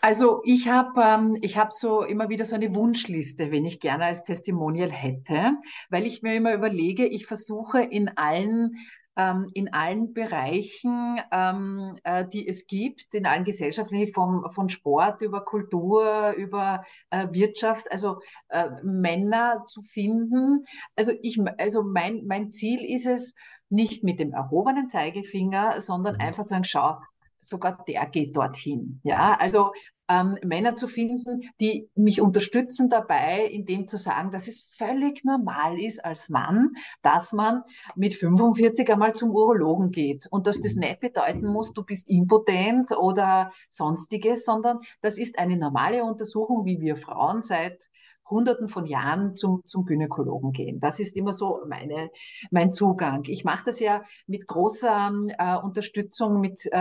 B: Also ich habe ähm, ich hab so immer wieder so eine Wunschliste, wenn ich gerne als Testimonial hätte, weil ich mir immer überlege, ich versuche in allen ähm, in allen Bereichen, ähm, äh, die es gibt, in allen Gesellschaften, vom, von Sport über Kultur, über äh, Wirtschaft, also äh, Männer zu finden. Also ich, also mein, mein Ziel ist es, nicht mit dem erhobenen Zeigefinger, sondern mhm. einfach zu sagen, schau, sogar der geht dorthin. Ja, also ähm, Männer zu finden, die mich unterstützen dabei, in dem zu sagen, dass es völlig normal ist als Mann, dass man mit 45 einmal zum Urologen geht und dass das mhm. nicht bedeuten muss, du bist impotent oder sonstiges, sondern das ist eine normale Untersuchung, wie wir Frauen seit Hunderten von Jahren zum, zum Gynäkologen gehen. Das ist immer so meine, mein Zugang. Ich mache das ja mit großer äh, Unterstützung mit, äh,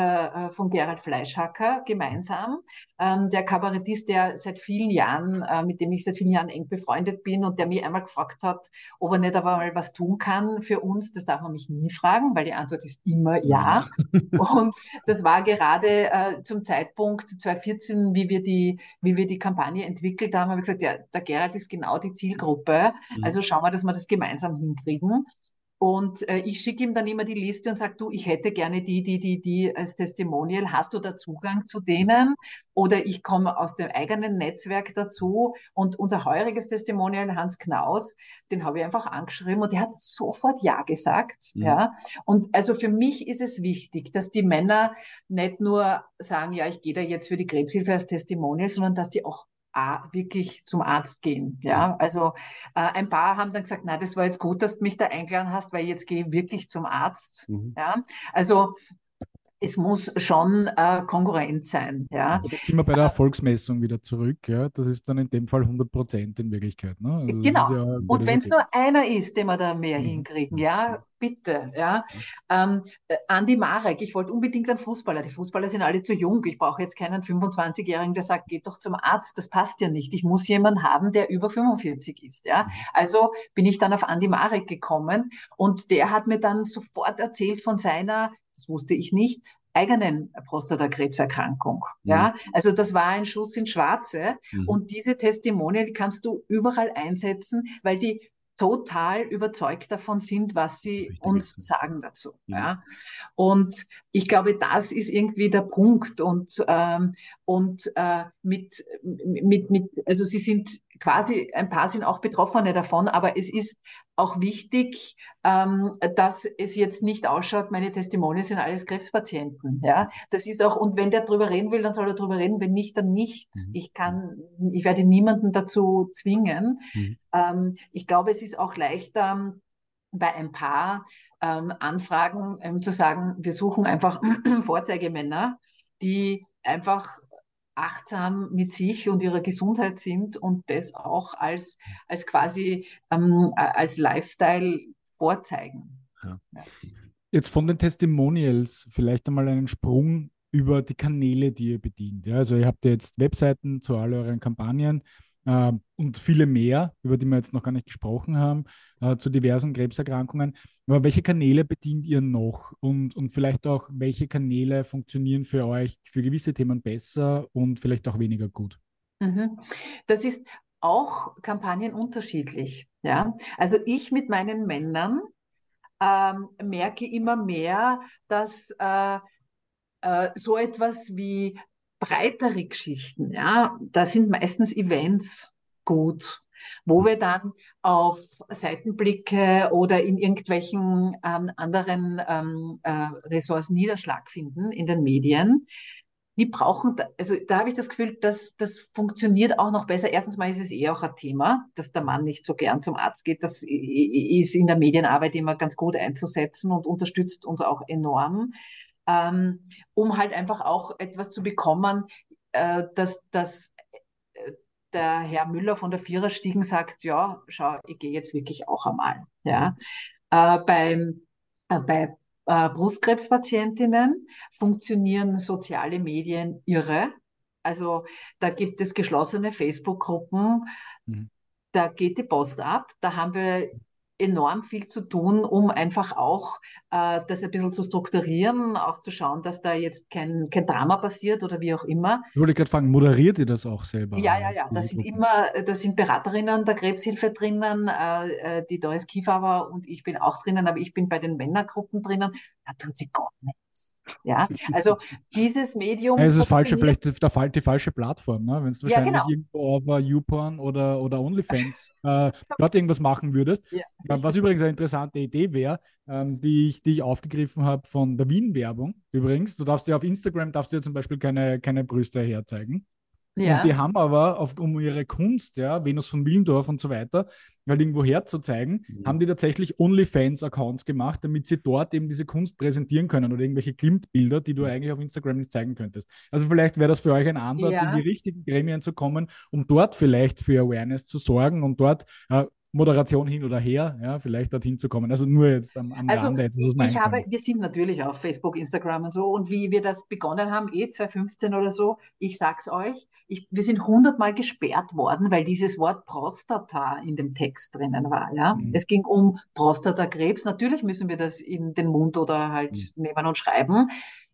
B: äh von Gerald Fleischhacker gemeinsam. Ähm, der Kabarettist, der seit vielen Jahren, äh, mit dem ich seit vielen Jahren eng befreundet bin und der mich einmal gefragt hat, ob er nicht aber mal was tun kann für uns. Das darf man mich nie fragen, weil die Antwort ist immer ja. und das war gerade äh, zum Zeitpunkt 2014, wie wir die, wie wir die Kampagne entwickelt haben, habe ich gesagt, ja, der Gerald Gerald ist genau die Zielgruppe. Mhm. Also schauen wir, dass wir das gemeinsam hinkriegen. Und äh, ich schicke ihm dann immer die Liste und sage, du, ich hätte gerne die, die, die, die als Testimonial. Hast du da Zugang zu denen? Oder ich komme aus dem eigenen Netzwerk dazu. Und unser heuriges Testimonial, Hans Knaus, den habe ich einfach angeschrieben und der hat sofort Ja gesagt. Mhm. Ja. Und also für mich ist es wichtig, dass die Männer nicht nur sagen, ja, ich gehe da jetzt für die Krebshilfe als Testimonial, sondern dass die auch wirklich zum Arzt gehen. Ja, also äh, ein paar haben dann gesagt, na, das war jetzt gut, dass du mich da eingeladen hast, weil jetzt gehe ich wirklich zum Arzt. Mhm. Ja, also es muss schon äh, kongruent sein. Ja.
C: Jetzt sind wir bei der Erfolgsmessung wieder zurück. Ja. Das ist dann in dem Fall 100 Prozent in Wirklichkeit. Ne?
B: Also genau. Ja, und wenn es nur einer ist, den wir da mehr mhm. hinkriegen, ja, bitte. Ja. Ähm, äh, Andi Marek, ich wollte unbedingt einen Fußballer. Die Fußballer sind alle zu jung. Ich brauche jetzt keinen 25-Jährigen, der sagt, geht doch zum Arzt. Das passt ja nicht. Ich muss jemanden haben, der über 45 ist. Ja. Mhm. Also bin ich dann auf Andi Marek gekommen und der hat mir dann sofort erzählt von seiner das wusste ich nicht, eigenen Prostatakrebserkrankung. Mhm. Ja, also das war ein Schuss ins Schwarze. Mhm. Und diese Testimonial kannst du überall einsetzen, weil die total überzeugt davon sind, was sie Richtig uns sagen dazu. Ja. ja. Und ich glaube, das ist irgendwie der Punkt. Und, ähm, und äh, mit, mit, mit, also sie sind quasi, ein paar sind auch Betroffene davon, aber es ist auch wichtig, ähm, dass es jetzt nicht ausschaut, meine Testimonien sind alles Krebspatienten. Ja, das ist auch, und wenn der drüber reden will, dann soll er drüber reden, wenn nicht, dann nicht. Mhm. Ich kann, ich werde niemanden dazu zwingen. Mhm. Ähm, ich glaube, es ist auch leichter, bei ein paar ähm, Anfragen ähm, zu sagen, wir suchen einfach Vorzeigemänner, die einfach achtsam mit sich und ihrer Gesundheit sind und das auch als, als quasi ähm, als Lifestyle vorzeigen. Ja.
C: Jetzt von den Testimonials vielleicht einmal einen Sprung über die Kanäle, die ihr bedient. Ja, also ihr habt jetzt Webseiten zu all euren Kampagnen. Äh, und viele mehr, über die wir jetzt noch gar nicht gesprochen haben, äh, zu diversen Krebserkrankungen. Aber welche Kanäle bedient ihr noch und, und vielleicht auch, welche Kanäle funktionieren für euch für gewisse Themen besser und vielleicht auch weniger gut?
B: Mhm. Das ist auch Kampagnen unterschiedlich. Ja? Also ich mit meinen Männern ähm, merke immer mehr, dass äh, äh, so etwas wie breitere Geschichten, ja, da sind meistens Events gut, wo wir dann auf Seitenblicke oder in irgendwelchen ähm, anderen ähm, äh, Ressorts Niederschlag finden in den Medien. Die brauchen, also da habe ich das Gefühl, dass das funktioniert auch noch besser. Erstens mal ist es eh auch ein Thema, dass der Mann nicht so gern zum Arzt geht. Das ist in der Medienarbeit immer ganz gut einzusetzen und unterstützt uns auch enorm ähm, um halt einfach auch etwas zu bekommen, äh, dass, dass äh, der Herr Müller von der Viererstiegen sagt, ja, schau, ich gehe jetzt wirklich auch einmal. Ja. Äh, beim, äh, bei äh, Brustkrebspatientinnen funktionieren soziale Medien irre. Also da gibt es geschlossene Facebook-Gruppen, mhm. da geht die Post ab. Da haben wir enorm viel zu tun, um einfach auch äh, das ein bisschen zu strukturieren, auch zu schauen, dass da jetzt kein, kein Drama passiert oder wie auch immer.
C: Ich wollte gerade fragen, moderiert ihr das auch selber?
B: Ja, ja, ja. Da sind immer, da sind Beraterinnen der Krebshilfe drinnen, äh, äh, die Doris Kiefauer und ich bin auch drinnen, aber ich bin bei den Männergruppen drinnen. Da tut sie gar nichts. Ja, also dieses Medium.
C: Ja, es ist falsche, vielleicht der, die falsche Plattform, ne? wenn du wahrscheinlich ja, genau. irgendwo auf uh, YouPorn oder, oder OnlyFans äh, dort irgendwas machen würdest. Ja, was übrigens eine interessante Idee wäre, ähm, die, ich, die ich aufgegriffen habe von der Wien-Werbung übrigens. Du darfst ja auf Instagram darfst du ja zum Beispiel keine, keine Brüste herzeigen. Ja. Und die haben aber, auf, um ihre Kunst, ja, Venus von Willendorf und so weiter, halt irgendwo herzuzeigen, mhm. haben die tatsächlich OnlyFans-Accounts gemacht, damit sie dort eben diese Kunst präsentieren können oder irgendwelche Klimt-Bilder, die du mhm. eigentlich auf Instagram nicht zeigen könntest. Also vielleicht wäre das für euch ein Ansatz, ja. in die richtigen Gremien zu kommen, um dort vielleicht für Awareness zu sorgen und dort äh, Moderation hin oder her, ja, vielleicht dorthin zu kommen. Also nur jetzt am, am
B: also Rande. Ich habe, wir sind natürlich auf Facebook, Instagram und so und wie wir das begonnen haben, eh 2015 oder so, ich sag's euch, ich, wir sind hundertmal gesperrt worden, weil dieses Wort Prostata in dem Text drinnen war. Ja? Mhm. Es ging um Prostatakrebs. Natürlich müssen wir das in den Mund oder halt mhm. nehmen und schreiben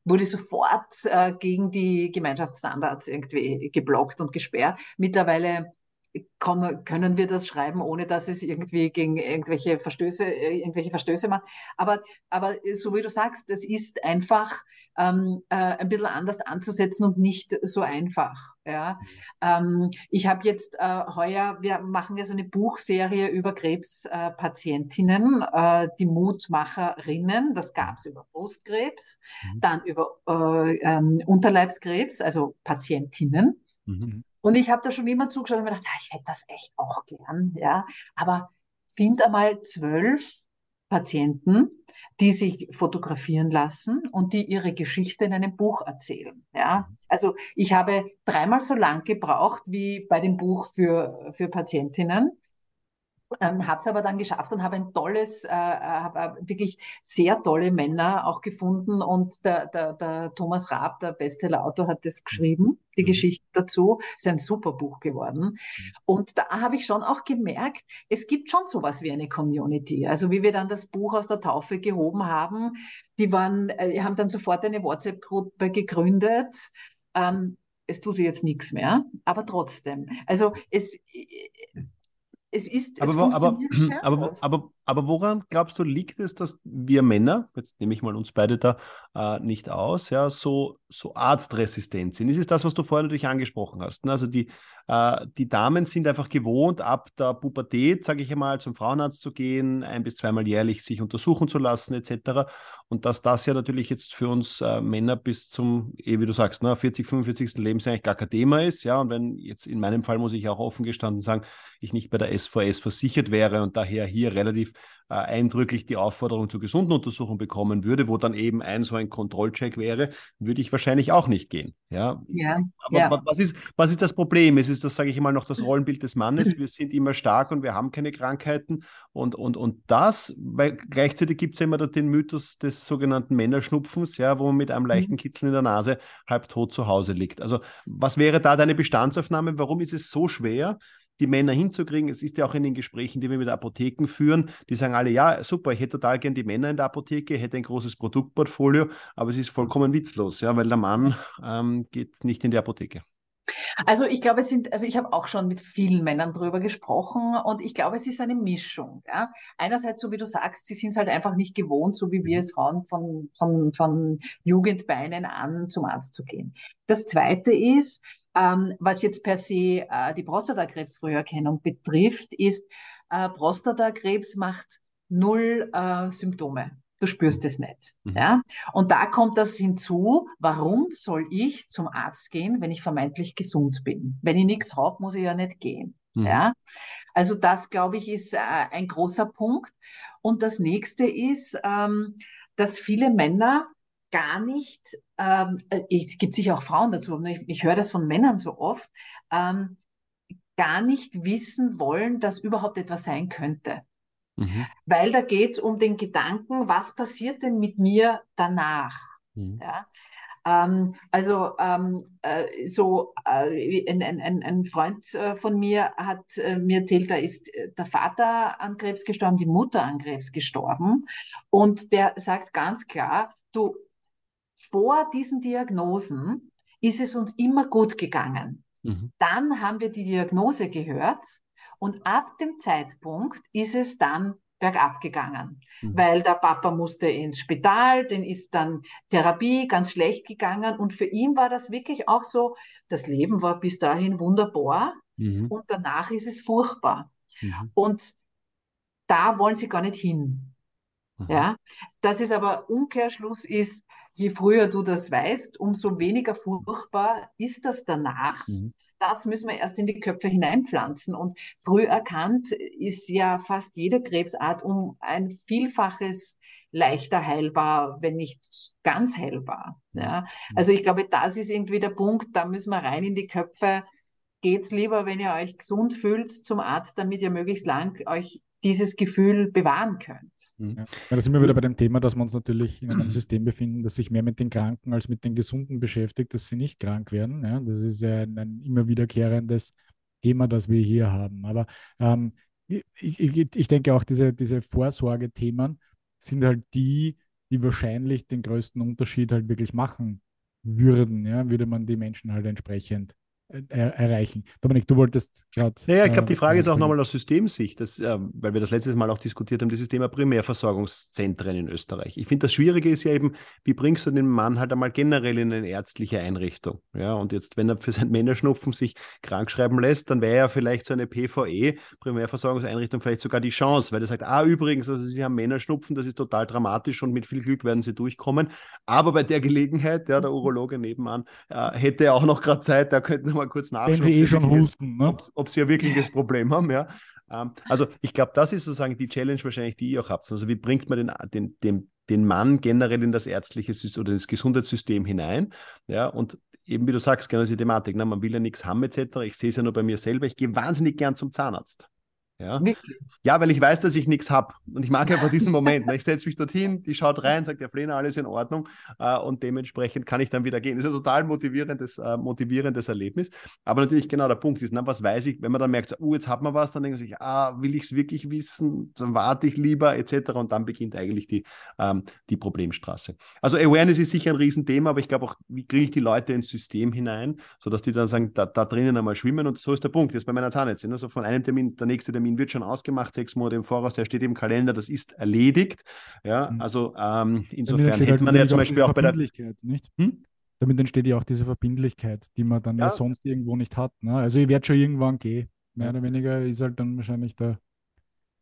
B: wurde sofort äh, gegen die Gemeinschaftsstandards irgendwie geblockt und gesperrt. Mittlerweile kann, können wir das schreiben, ohne dass es irgendwie gegen irgendwelche Verstöße, äh, irgendwelche Verstöße macht. Aber, aber so wie du sagst, das ist einfach ähm, äh, ein bisschen anders anzusetzen und nicht so einfach. Ja. Ähm, ich habe jetzt äh, heuer, wir machen ja so eine Buchserie über Krebspatientinnen, äh, die Mutmacherinnen, das gab es über Brustkrebs, mhm. dann über äh, ähm, Unterleibskrebs, also Patientinnen. Mhm. Und ich habe da schon immer zugeschaut und mir gedacht, ja, ich hätte das echt auch gern, ja. Aber find einmal zwölf Patienten, die sich fotografieren lassen und die ihre Geschichte in einem Buch erzählen. Ja, also ich habe dreimal so lang gebraucht wie bei dem Buch für, für Patientinnen. Ähm, habe es aber dann geschafft und habe ein tolles, äh, habe äh, wirklich sehr tolle Männer auch gefunden und der, der, der Thomas Raab, der Bestsellerautor, hat das geschrieben, die mhm. Geschichte dazu. Ist ein super Buch geworden. Mhm. Und da habe ich schon auch gemerkt, es gibt schon sowas wie eine Community. Also wie wir dann das Buch aus der Taufe gehoben haben, die waren, äh, haben dann sofort eine WhatsApp-Gruppe gegründet. Ähm, es tut sich jetzt nichts mehr, aber trotzdem. Also es, es ist,
A: aber, es aber, aber, aber, aber, woran glaubst du, liegt es, dass wir Männer, jetzt nehme ich mal uns beide da äh, nicht aus, ja, so, so arztresistent sind? Ist das, was du vorher natürlich angesprochen hast. Ne? Also die, äh, die Damen sind einfach gewohnt, ab der Pubertät, sage ich einmal, zum Frauenarzt zu gehen, ein bis zweimal jährlich sich untersuchen zu lassen, etc. Und dass das ja natürlich jetzt für uns äh, Männer bis zum, eh wie du sagst, ne, 40, 45. Lebensjahr eigentlich gar kein Thema ist. Ja, und wenn jetzt in meinem Fall muss ich auch offen gestanden sagen, ich nicht bei der SVS versichert wäre und daher hier relativ äh, eindrücklich die Aufforderung zur gesunden Untersuchung bekommen würde, wo dann eben ein so ein Kontrollcheck wäre, würde ich wahrscheinlich auch nicht gehen. Ja, ja aber ja. Was, ist, was ist das Problem? Es ist das, sage ich mal, noch das Rollenbild des Mannes. Wir sind immer stark und wir haben keine Krankheiten. Und, und, und das, weil gleichzeitig gibt es ja immer den Mythos des sogenannten Männerschnupfens, ja, wo man mit einem leichten mhm. Kitzel in der Nase halb tot zu Hause liegt. Also, was wäre da deine Bestandsaufnahme? Warum ist es so schwer, die Männer hinzukriegen. Es ist ja auch in den Gesprächen, die wir mit Apotheken führen, die sagen alle, ja, super, ich hätte total gern die Männer in der Apotheke, hätte ein großes Produktportfolio, aber es ist vollkommen witzlos, ja, weil der Mann ähm, geht nicht in die Apotheke.
B: Also ich glaube, es sind, also ich habe auch schon mit vielen Männern drüber gesprochen und ich glaube, es ist eine Mischung. Ja? Einerseits, so wie du sagst, sie sind es halt einfach nicht gewohnt, so wie wir es Frauen von, von, von Jugendbeinen an zum Arzt zu gehen. Das Zweite ist, ähm, was jetzt per se äh, die Prostatakrebsfrüherkennung betrifft, ist, äh, Prostatakrebs macht null äh, Symptome. Du spürst es nicht. Mhm. Ja? Und da kommt das hinzu, warum soll ich zum Arzt gehen, wenn ich vermeintlich gesund bin? Wenn ich nichts habe, muss ich ja nicht gehen. Mhm. Ja? Also das, glaube ich, ist äh, ein großer Punkt. Und das nächste ist, ähm, dass viele Männer gar nicht, ähm, äh, es gibt sicher auch Frauen dazu, aber ich, ich höre das von Männern so oft, ähm, gar nicht wissen wollen, dass überhaupt etwas sein könnte. Mhm. Weil da geht es um den Gedanken, was passiert denn mit mir danach? Mhm. Ja? Ähm, also ähm, äh, so äh, ein, ein, ein, Freund äh, von mir hat äh, mir erzählt, da ist äh, der Vater an Krebs gestorben, die Mutter an Krebs gestorben. Und der sagt ganz klar, du, vor diesen Diagnosen ist es uns immer gut gegangen. Mhm. Dann haben wir die Diagnose gehört und ab dem Zeitpunkt ist es dann bergab gegangen, mhm. weil der Papa musste ins Spital, den ist dann Therapie ganz schlecht gegangen und für ihn war das wirklich auch so, das Leben war bis dahin wunderbar mhm. und danach ist es furchtbar. Mhm. Und da wollen sie gar nicht hin. Ja, das ist aber Umkehrschluss ist, je früher du das weißt, umso weniger furchtbar ist das danach. Mhm. Das müssen wir erst in die Köpfe hineinpflanzen. Und früh erkannt ist ja fast jede Krebsart um ein Vielfaches leichter heilbar, wenn nicht ganz heilbar. Ja. Mhm. Also ich glaube, das ist irgendwie der Punkt, da müssen wir rein in die Köpfe. Geht's lieber, wenn ihr euch gesund fühlt, zum Arzt, damit ihr möglichst lang euch dieses Gefühl bewahren könnt.
C: Mhm. Ja, da sind wir wieder bei dem Thema, dass wir uns natürlich in einem System befinden, das sich mehr mit den Kranken als mit den Gesunden beschäftigt, dass sie nicht krank werden. Ja, das ist ja ein, ein immer wiederkehrendes Thema, das wir hier haben. Aber ähm, ich, ich, ich, denke auch, diese, diese Vorsorgethemen sind halt die, die wahrscheinlich den größten Unterschied halt wirklich machen würden. Ja, würde man die Menschen halt entsprechend er erreichen. Dominik, du wolltest
A: gerade. Naja, ich glaube, die Frage äh, ist auch nochmal aus Systemsicht, dass, äh, weil wir das letztes Mal auch diskutiert haben, dieses Thema Primärversorgungszentren in Österreich. Ich finde, das Schwierige ist ja eben, wie bringst du den Mann halt einmal generell in eine ärztliche Einrichtung? Ja, und jetzt, wenn er für seinen Männerschnupfen sich krank schreiben lässt, dann wäre ja vielleicht so eine PVE, Primärversorgungseinrichtung, vielleicht sogar die Chance, weil er sagt, ah, übrigens, also Sie haben Männerschnupfen, das ist total dramatisch und mit viel Glück werden Sie durchkommen. Aber bei der Gelegenheit, ja, der Urologe nebenan, äh, hätte auch noch gerade Zeit, da könnten wir mal kurz nachschauen.
C: Wenn sie eh schon husten.
A: Ne? Ob, sie ein wirkliches Problem haben, ja. Ähm, also ich glaube, das ist sozusagen die Challenge wahrscheinlich, die ihr auch habt. Also wie bringt man den, den, den, den Mann generell in das ärztliche System oder das Gesundheitssystem hinein? Ja, und eben wie du sagst, genau diese Thematik, ne? man will ja nichts haben etc. Ich sehe es ja nur bei mir selber. Ich gehe wahnsinnig gern zum Zahnarzt. Ja? ja, weil ich weiß, dass ich nichts habe. Und ich mag einfach diesen Moment. Ne? Ich setze mich dorthin, die schaut rein, sagt, ja, Flena, alles in Ordnung. Äh, und dementsprechend kann ich dann wieder gehen. Das ist ein total motivierendes, äh, motivierendes Erlebnis. Aber natürlich genau der Punkt ist, ne, was weiß ich, wenn man dann merkt, so, uh, jetzt hat man was, dann denkt man sich, ah, will ich es wirklich wissen? Dann warte ich lieber, etc. Und dann beginnt eigentlich die, ähm, die Problemstraße. Also Awareness ist sicher ein Riesenthema, aber ich glaube auch, wie kriege ich die Leute ins System hinein, sodass die dann sagen, da, da drinnen einmal schwimmen. Und so ist der Punkt. Jetzt bei meiner Zahnärztin. Also von einem Termin, der nächste Termin Termin wird schon ausgemacht, sechs Monate im Voraus, der steht im Kalender, das ist erledigt. Ja, mhm. also ähm, insofern hätte man ja zum Beispiel auch bei der.
C: Nicht? Hm? Damit entsteht ja auch diese Verbindlichkeit, die man dann ja, ja sonst irgendwo nicht hat. Ne? Also ich werde schon irgendwann gehen. Mehr oder weniger ist halt dann wahrscheinlich der.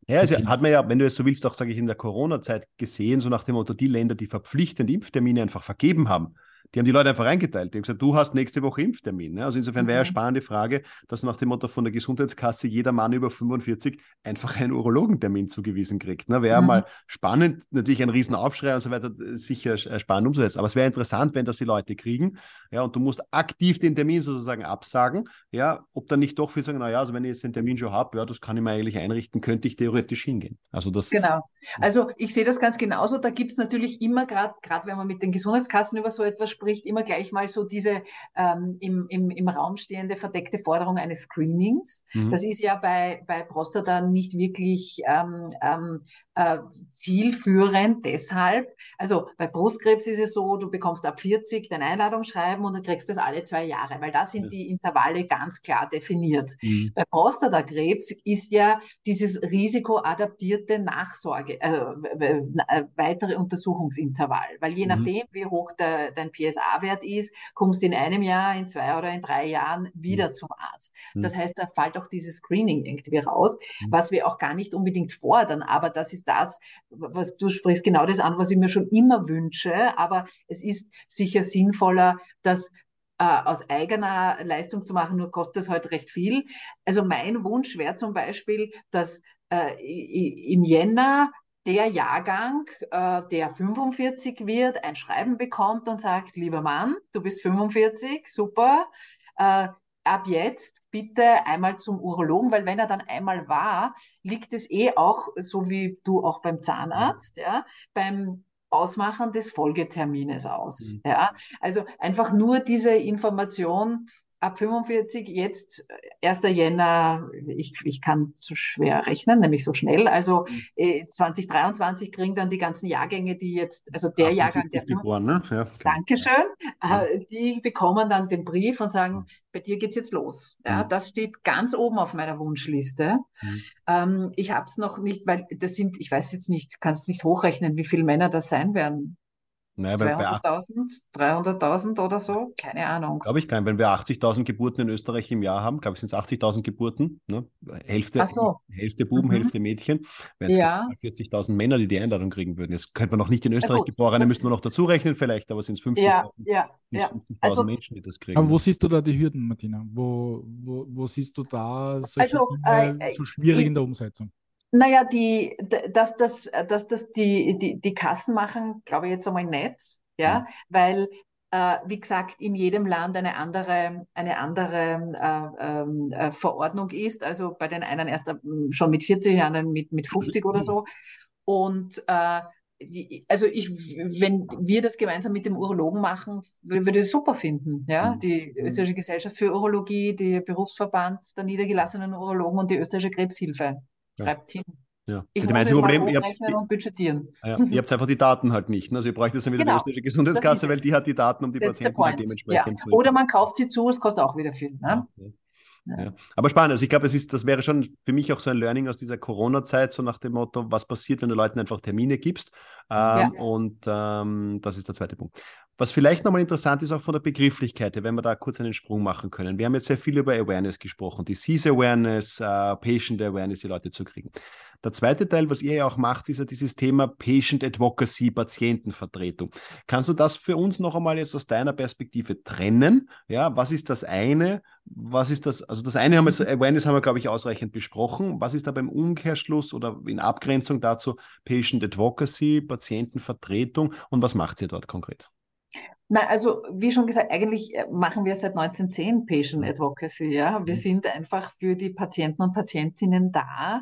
A: Ja, also hat man ja, wenn du es so willst, auch, sage ich, in der Corona-Zeit gesehen, so nach dem Motto, die Länder, die verpflichtend Impftermine einfach vergeben haben, die haben die Leute einfach eingeteilt. Die haben gesagt, du hast nächste Woche Impftermin. Ne? Also insofern wäre ja mhm. spannende Frage, dass nach dem Motto von der Gesundheitskasse jeder Mann über 45 einfach einen Urologentermin zugewiesen kriegt. Ne? Wäre mhm. mal spannend, natürlich ein Riesenaufschrei und so weiter, sicher spannend umzusetzen. Aber es wäre interessant, wenn das die Leute kriegen. Ja, und du musst aktiv den Termin sozusagen absagen. Ja, ob dann nicht doch viele sagen, naja, also wenn ich jetzt den Termin schon habe, ja, das kann ich mir eigentlich einrichten, könnte ich theoretisch hingehen. Also das.
B: Genau. Also ich sehe das ganz genauso. Da gibt es natürlich immer gerade, gerade wenn man mit den Gesundheitskassen über so etwas spricht, spricht immer gleich mal so diese ähm, im, im, im Raum stehende verdeckte Forderung eines Screenings. Mhm. Das ist ja bei, bei Prostata nicht wirklich ähm, ähm, äh, zielführend deshalb. Also bei Brustkrebs ist es so, du bekommst ab 40 dein Einladungsschreiben und du kriegst das alle zwei Jahre, weil da sind ja. die Intervalle ganz klar definiert. Mhm. Bei Prostatakrebs ist ja dieses risikoadaptierte Nachsorge, äh, weitere Untersuchungsintervall, weil je mhm. nachdem, wie hoch der, dein PSA-Wert ist, kommst du in einem Jahr, in zwei oder in drei Jahren wieder mhm. zum Arzt. Mhm. Das heißt, da fällt auch dieses Screening irgendwie raus, mhm. was wir auch gar nicht unbedingt fordern, aber das ist das, was du sprichst, genau das an, was ich mir schon immer wünsche, aber es ist sicher sinnvoller, dass äh, aus eigener Leistung zu machen, nur kostet es heute halt recht viel. Also mein Wunsch wäre zum Beispiel, dass äh, im Jänner der Jahrgang, äh, der 45 wird, ein Schreiben bekommt und sagt, lieber Mann, du bist 45, super, äh, ab jetzt bitte einmal zum Urologen, weil wenn er dann einmal war, liegt es eh auch, so wie du auch beim Zahnarzt, ja, beim Ausmachen des Folgetermines aus. Mhm. Ja, also einfach nur diese Information, ab 45 jetzt 1. Jänner, ich, ich kann zu schwer rechnen, nämlich so schnell. Also äh, 2023 kriegen dann die ganzen Jahrgänge, die jetzt, also der Jahrgang, der
A: geboren, ne? ja, okay.
B: Dankeschön, ja. äh, die bekommen dann den Brief und sagen, bei dir geht's jetzt los. Ja, mhm. das steht ganz oben auf meiner Wunschliste. Mhm. Ähm, ich habe es noch nicht, weil das sind, ich weiß jetzt nicht, kannst nicht hochrechnen, wie viele Männer das sein werden.
A: Naja, 200.000,
B: 300.000 oder so, keine Ahnung.
A: Glaube ich gar nicht. Wenn wir 80.000 Geburten in Österreich im Jahr haben, glaube ich, sind es 80.000 Geburten, ne? Hälfte, so. Hälfte Buben, mhm. Hälfte Mädchen, wären es ja. 40.000 Männer, die die Einladung kriegen würden. Jetzt könnte man noch nicht in Österreich ja, Geborene, müssten wir noch dazu rechnen vielleicht, aber sind es 50.000
B: ja, ja, ja.
A: 50 also, Menschen, die das kriegen.
C: Aber wo siehst du da die Hürden, Martina? Wo, wo, wo siehst du da solche also, Dinge äh, so schwierig in der Umsetzung?
B: Naja, die, dass das, dass das die, die, die Kassen machen, glaube ich jetzt einmal nicht, ja, mhm. weil äh, wie gesagt, in jedem Land eine andere, eine andere äh, ähm, äh, Verordnung ist. Also bei den einen erst schon mit 40, anderen mit, mit 50 oder so. Und äh, also ich, wenn wir das gemeinsam mit dem Urologen machen, würde ich es super finden. Ja? Mhm. Die mhm. Österreichische Gesellschaft für Urologie, der Berufsverband der niedergelassenen Urologen und die Österreichische Krebshilfe. Schreibt hin.
A: Ja.
B: Ich muss es Problem, ihr habt, und budgetieren.
A: Ja, ihr habt einfach die Daten halt nicht. Ne? Also ihr bräucht jetzt dann wieder genau. die österreichische Gesundheitskasse, weil die hat die Daten, um die That's Patienten halt dementsprechend
B: ja. Oder man kauft sie zu, es kostet auch wieder viel. Ne?
A: Ja. Aber spannend. Also ich glaube, es ist, das wäre schon für mich auch so ein Learning aus dieser Corona-Zeit, so nach dem Motto, was passiert, wenn du Leuten einfach Termine gibst. Ähm, und ähm, das ist der zweite Punkt. Was vielleicht nochmal interessant ist, auch von der Begrifflichkeit, wenn wir da kurz einen Sprung machen können. Wir haben jetzt sehr viel über Awareness gesprochen, Disease Awareness, uh, Patient Awareness, die Leute zu kriegen. Der zweite Teil, was ihr ja auch macht, ist ja dieses Thema Patient Advocacy, Patientenvertretung. Kannst du das für uns noch einmal jetzt aus deiner Perspektive trennen? Ja, was ist das eine? Was ist das? Also das eine haben wir, mhm. Awareness haben wir, glaube ich, ausreichend besprochen. Was ist da beim Umkehrschluss oder in Abgrenzung dazu Patient Advocacy, Patientenvertretung und was macht ihr dort konkret?
B: Na, also wie schon gesagt, eigentlich äh, machen wir seit 1910 Patient Advocacy. Ja, wir mhm. sind einfach für die Patienten und Patientinnen da.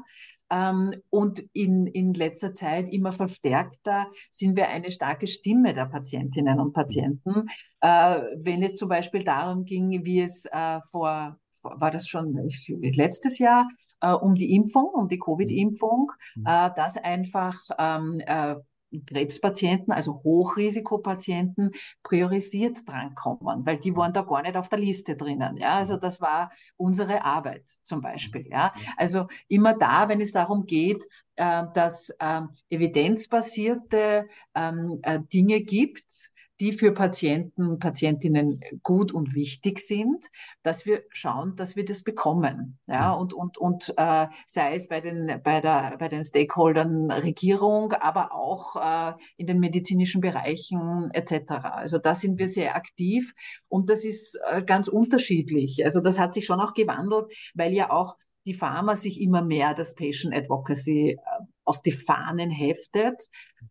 B: Ähm, und in, in letzter Zeit immer verstärkter sind wir eine starke Stimme der Patientinnen und Patienten. Äh, wenn es zum Beispiel darum ging, wie es äh, vor, war das schon letztes Jahr, äh, um die Impfung, um die Covid-Impfung, mhm. dass einfach ähm, äh, Krebspatienten, also Hochrisikopatienten, priorisiert drankommen, weil die waren da gar nicht auf der Liste drinnen. Ja, also mhm. das war unsere Arbeit zum Beispiel. Ja, also immer da, wenn es darum geht, äh, dass äh, evidenzbasierte ähm, äh, Dinge gibt, die für Patienten, Patientinnen gut und wichtig sind, dass wir schauen, dass wir das bekommen. Ja, und, und, und äh, sei es bei den, bei, der, bei den Stakeholdern Regierung, aber auch äh, in den medizinischen Bereichen etc. Also da sind wir sehr aktiv und das ist äh, ganz unterschiedlich. Also das hat sich schon auch gewandelt, weil ja auch die Pharma sich immer mehr das Patient Advocacy äh, auf die Fahnen heftet.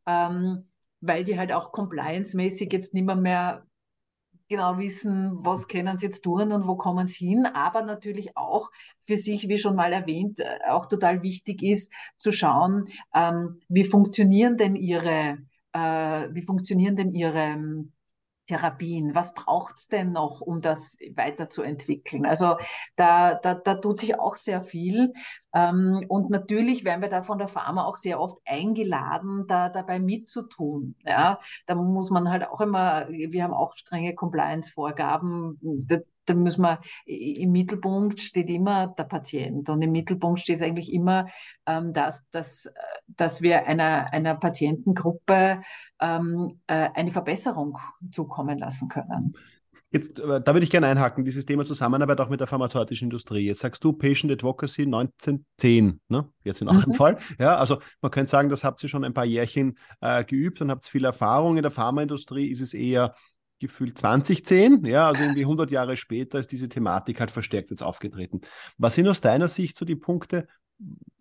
B: Ähm, weil die halt auch compliance-mäßig jetzt nicht mehr, mehr genau wissen, was können sie jetzt tun und wo kommen sie hin, aber natürlich auch für sich, wie schon mal erwähnt, äh, auch total wichtig ist zu schauen, ähm, wie funktionieren denn ihre, äh, wie funktionieren denn ihre Therapien? Was braucht es denn noch, um das weiterzuentwickeln? Also da, da, da tut sich auch sehr viel. Ähm, und natürlich werden wir da von der Pharma auch sehr oft eingeladen, da dabei mitzutun. Ja, da muss man halt auch immer, wir haben auch strenge Compliance-Vorgaben. Da, müssen wir, im Mittelpunkt steht immer der Patient und im Mittelpunkt steht eigentlich immer, ähm, dass, dass, dass wir einer, einer Patientengruppe ähm, äh, eine Verbesserung zukommen lassen können.
A: Jetzt, äh, da würde ich gerne einhaken, dieses Thema Zusammenarbeit auch mit der pharmazeutischen Industrie. Jetzt sagst du Patient Advocacy 1910, ne? Jetzt in eurem mhm. Fall. Ja, also man könnte sagen, das habt ihr schon ein paar Jährchen äh, geübt und habt viel Erfahrung. In der Pharmaindustrie ist es eher gefühlt 2010, ja, also irgendwie 100 Jahre später ist diese Thematik halt verstärkt jetzt aufgetreten. Was sind aus deiner Sicht so die Punkte,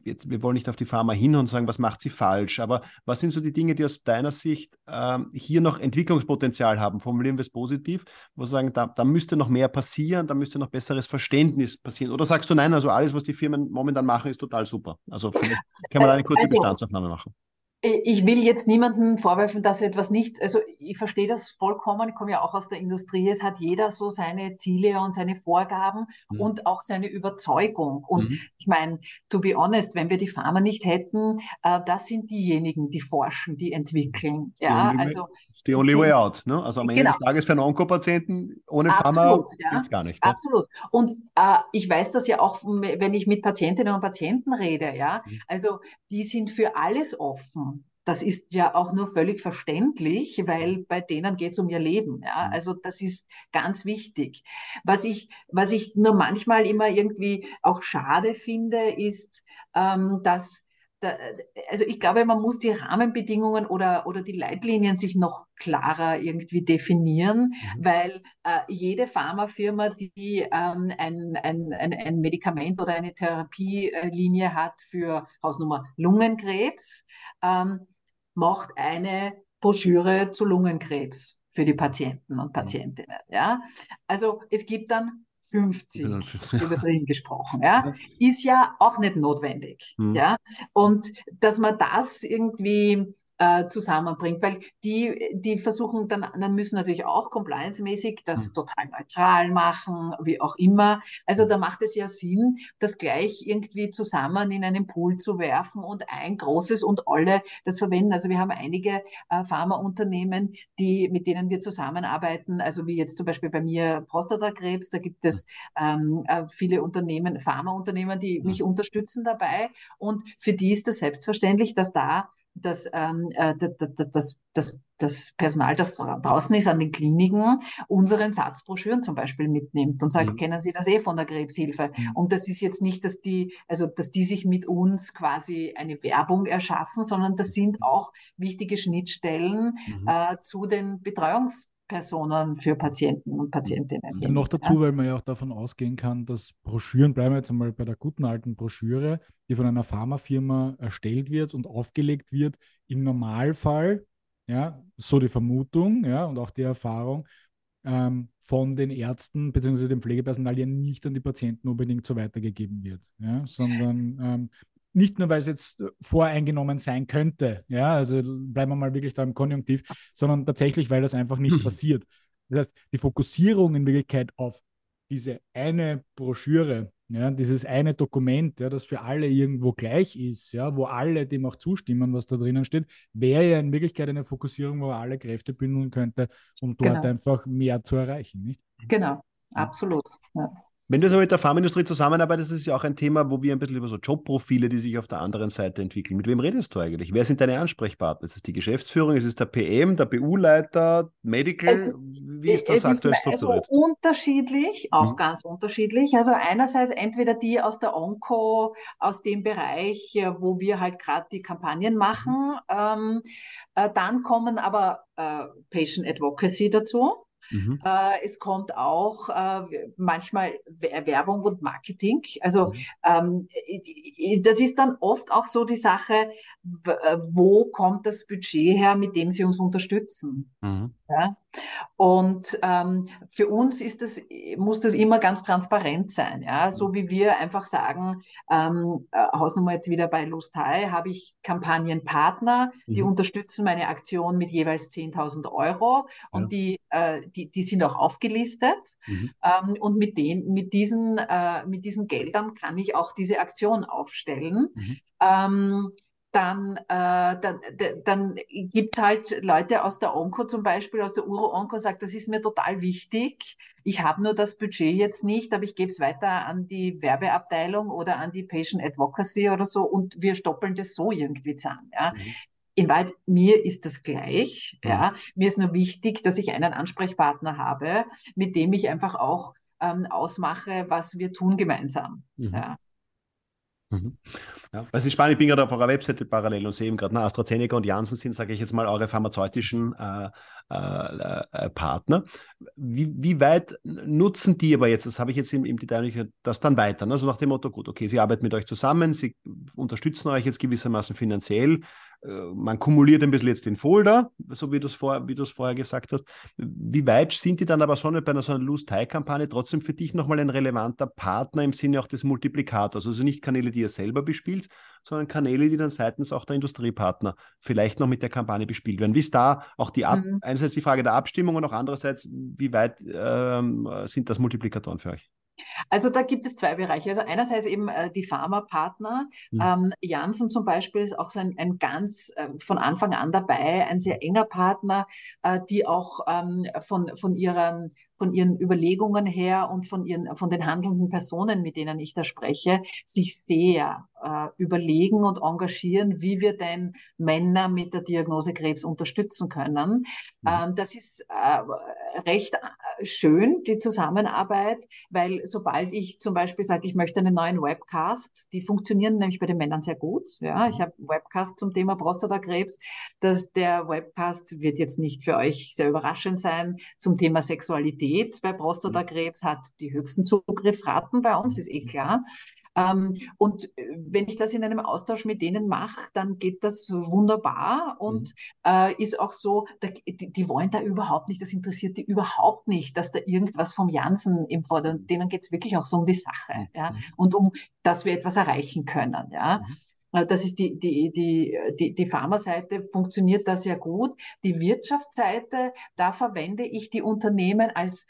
A: jetzt, wir wollen nicht auf die Pharma hin und sagen, was macht sie falsch, aber was sind so die Dinge, die aus deiner Sicht ähm, hier noch Entwicklungspotenzial haben? Formulieren wir es positiv, wo wir sagen, da, da müsste noch mehr passieren, da müsste noch besseres Verständnis passieren. Oder sagst du nein, also alles, was die Firmen momentan machen, ist total super. Also kann man da eine kurze also, Bestandsaufnahme machen.
B: Ich will jetzt niemandem vorwerfen, dass er etwas nicht, also ich verstehe das vollkommen, ich komme ja auch aus der Industrie, es hat jeder so seine Ziele und seine Vorgaben mhm. und auch seine Überzeugung. Und mhm. ich meine, to be honest, wenn wir die Pharma nicht hätten, äh, das sind diejenigen, die forschen, die entwickeln. Ja,
A: the also. the only way out. Ne? Also am Ende genau. des Tages für einen Onkopatienten ohne Pharma ja. geht es gar nicht.
B: Ja? Absolut. Und äh, ich weiß das ja auch, wenn ich mit Patientinnen und Patienten rede, ja. Mhm. Also die sind für alles offen. Das ist ja auch nur völlig verständlich, weil bei denen geht es um ihr Leben. Ja? Mhm. Also das ist ganz wichtig. Was ich, was ich nur manchmal immer irgendwie auch schade finde, ist, ähm, dass da, also ich glaube, man muss die Rahmenbedingungen oder, oder die Leitlinien sich noch klarer irgendwie definieren, mhm. weil äh, jede Pharmafirma, die ähm, ein, ein, ein, ein Medikament oder eine Therapielinie hat für Hausnummer Lungenkrebs, ähm, macht eine Broschüre zu Lungenkrebs für die Patienten und Patientinnen. Ja? Also es gibt dann 50 übertrieben gesprochen, ja, ist ja auch nicht notwendig, mhm. ja, und dass man das irgendwie äh, zusammenbringt, weil die, die versuchen dann, dann müssen natürlich auch compliance-mäßig das mhm. total neutral machen, wie auch immer. Also da macht es ja Sinn, das gleich irgendwie zusammen in einen Pool zu werfen und ein großes und alle das verwenden. Also wir haben einige äh, Pharmaunternehmen, die, mit denen wir zusammenarbeiten, also wie jetzt zum Beispiel bei mir Prostatakrebs, da gibt es ähm, äh, viele Unternehmen, Pharmaunternehmen, die mich unterstützen dabei und für die ist das selbstverständlich, dass da dass ähm, äh, das, das, das Personal, das draußen ist an den Kliniken, unseren Satzbroschüren zum Beispiel mitnimmt und sagt, mhm. kennen Sie das eh von der Krebshilfe? Mhm. Und das ist jetzt nicht, dass die, also dass die sich mit uns quasi eine Werbung erschaffen, sondern das sind auch wichtige Schnittstellen mhm. äh, zu den Betreuungs Personen für Patienten und Patientinnen.
C: Ja, noch dazu, ja. weil man ja auch davon ausgehen kann, dass Broschüren, bleiben wir jetzt einmal bei der guten alten Broschüre, die von einer Pharmafirma erstellt wird und aufgelegt wird, im Normalfall, ja, so die Vermutung, ja, und auch die Erfahrung, ähm, von den Ärzten bzw. dem Pflegepersonal ja nicht an die Patienten unbedingt so weitergegeben wird, ja, sondern ähm, nicht nur, weil es jetzt äh, voreingenommen sein könnte, ja, also bleiben wir mal wirklich da im Konjunktiv, sondern tatsächlich, weil das einfach nicht mhm. passiert. Das heißt, die Fokussierung in Wirklichkeit auf diese eine Broschüre, ja, dieses eine Dokument, ja, das für alle irgendwo gleich ist, ja, wo alle dem auch zustimmen, was da drinnen steht, wäre ja in Wirklichkeit eine Fokussierung, wo alle Kräfte bündeln könnte, um dort genau. einfach mehr zu erreichen. Nicht?
B: Genau, absolut. Ja.
A: Wenn du so mit der Pharmaindustrie zusammenarbeitest, ist es ja auch ein Thema, wo wir ein bisschen über so Jobprofile, die sich auf der anderen Seite entwickeln. Mit wem redest du eigentlich? Wer sind deine Ansprechpartner? Ist es die Geschäftsführung? Ist es der PM, der BU-Leiter, Medical?
B: Es, Wie ist das aktuell ist strukturiert? Also unterschiedlich, auch mhm. ganz unterschiedlich. Also einerseits entweder die aus der Onco, aus dem Bereich, wo wir halt gerade die Kampagnen machen. Mhm. Ähm, äh, dann kommen aber äh, Patient Advocacy dazu. Mhm. Äh, es kommt auch äh, manchmal Werbung und Marketing. Also mhm. ähm, das ist dann oft auch so die Sache, äh, wo kommt das Budget her, mit dem Sie uns unterstützen? Mhm. Ja? Und ähm, für uns ist das, muss das immer ganz transparent sein. Ja? So wie wir einfach sagen, ähm, äh, Hausnummer jetzt wieder bei Lust High, habe ich Kampagnenpartner, die mhm. unterstützen meine Aktion mit jeweils 10.000 Euro und ja. die, äh, die, die sind auch aufgelistet. Mhm. Ähm, und mit, den, mit, diesen, äh, mit diesen Geldern kann ich auch diese Aktion aufstellen. Mhm. Ähm, dann, äh, dann, dann gibt es halt Leute aus der Onco zum Beispiel, aus der Uro-Onco, sagt, das ist mir total wichtig. Ich habe nur das Budget jetzt nicht, aber ich gebe es weiter an die Werbeabteilung oder an die Patient Advocacy oder so und wir stoppeln das so irgendwie zusammen. Ja. Mhm. In Wahrheit, mir ist das gleich. Mhm. Ja. Mir ist nur wichtig, dass ich einen Ansprechpartner habe, mit dem ich einfach auch ähm, ausmache, was wir tun gemeinsam. Mhm. Ja.
A: Mhm. Ja, es ist spannend, ich bin gerade auf eurer Webseite parallel und sehe eben gerade, AstraZeneca und Janssen sind, sage ich jetzt mal, eure pharmazeutischen äh, äh, äh, Partner. Wie, wie weit nutzen die aber jetzt, das habe ich jetzt im, im Detail nicht, das dann weiter? Ne? So nach dem Motto, gut, okay, sie arbeiten mit euch zusammen, sie unterstützen euch jetzt gewissermaßen finanziell, man kumuliert ein bisschen jetzt den Folder, so wie du es vor, vorher gesagt hast. Wie weit sind die dann aber schon bei einer so einer Lose-Tie-Kampagne trotzdem für dich nochmal ein relevanter Partner im Sinne auch des Multiplikators? Also nicht Kanäle, die ihr selber bespielt, sondern Kanäle, die dann seitens auch der Industriepartner vielleicht noch mit der Kampagne bespielt werden. Wie ist da auch die Ab mhm. einerseits die Frage der Abstimmung und auch andererseits, wie weit ähm, sind das Multiplikatoren für euch?
B: Also da gibt es zwei Bereiche. Also einerseits eben äh, die Pharmapartner. Mhm. Ähm, Janssen zum Beispiel ist auch so ein, ein ganz äh, von Anfang an dabei, ein sehr enger Partner, äh, die auch ähm, von, von ihren von ihren Überlegungen her und von ihren, von den handelnden Personen, mit denen ich da spreche, sich sehr äh, überlegen und engagieren, wie wir denn Männer mit der Diagnose Krebs unterstützen können. Mhm. Ähm, das ist äh, recht äh, schön, die Zusammenarbeit, weil sobald ich zum Beispiel sage, ich möchte einen neuen Webcast, die funktionieren nämlich bei den Männern sehr gut. Ja, mhm. ich habe Webcast zum Thema Prostatakrebs. dass der Webcast wird jetzt nicht für euch sehr überraschend sein zum Thema Sexualität bei Prostatakrebs hat die höchsten Zugriffsraten bei uns, ist eh klar. Ähm, und äh, wenn ich das in einem Austausch mit denen mache, dann geht das wunderbar und mhm. äh, ist auch so, die, wollen da überhaupt nicht, das interessiert die überhaupt nicht, dass da irgendwas vom Jansen im Vordergrund, denen geht es wirklich auch so um die Sache ja, mhm. und um, dass wir etwas erreichen können. Ja. Mhm. Äh, das ist die, die, die, die, die Pharmaseite, funktioniert da sehr gut. Die Wirtschaftsseite, da verwende ich die Unternehmen als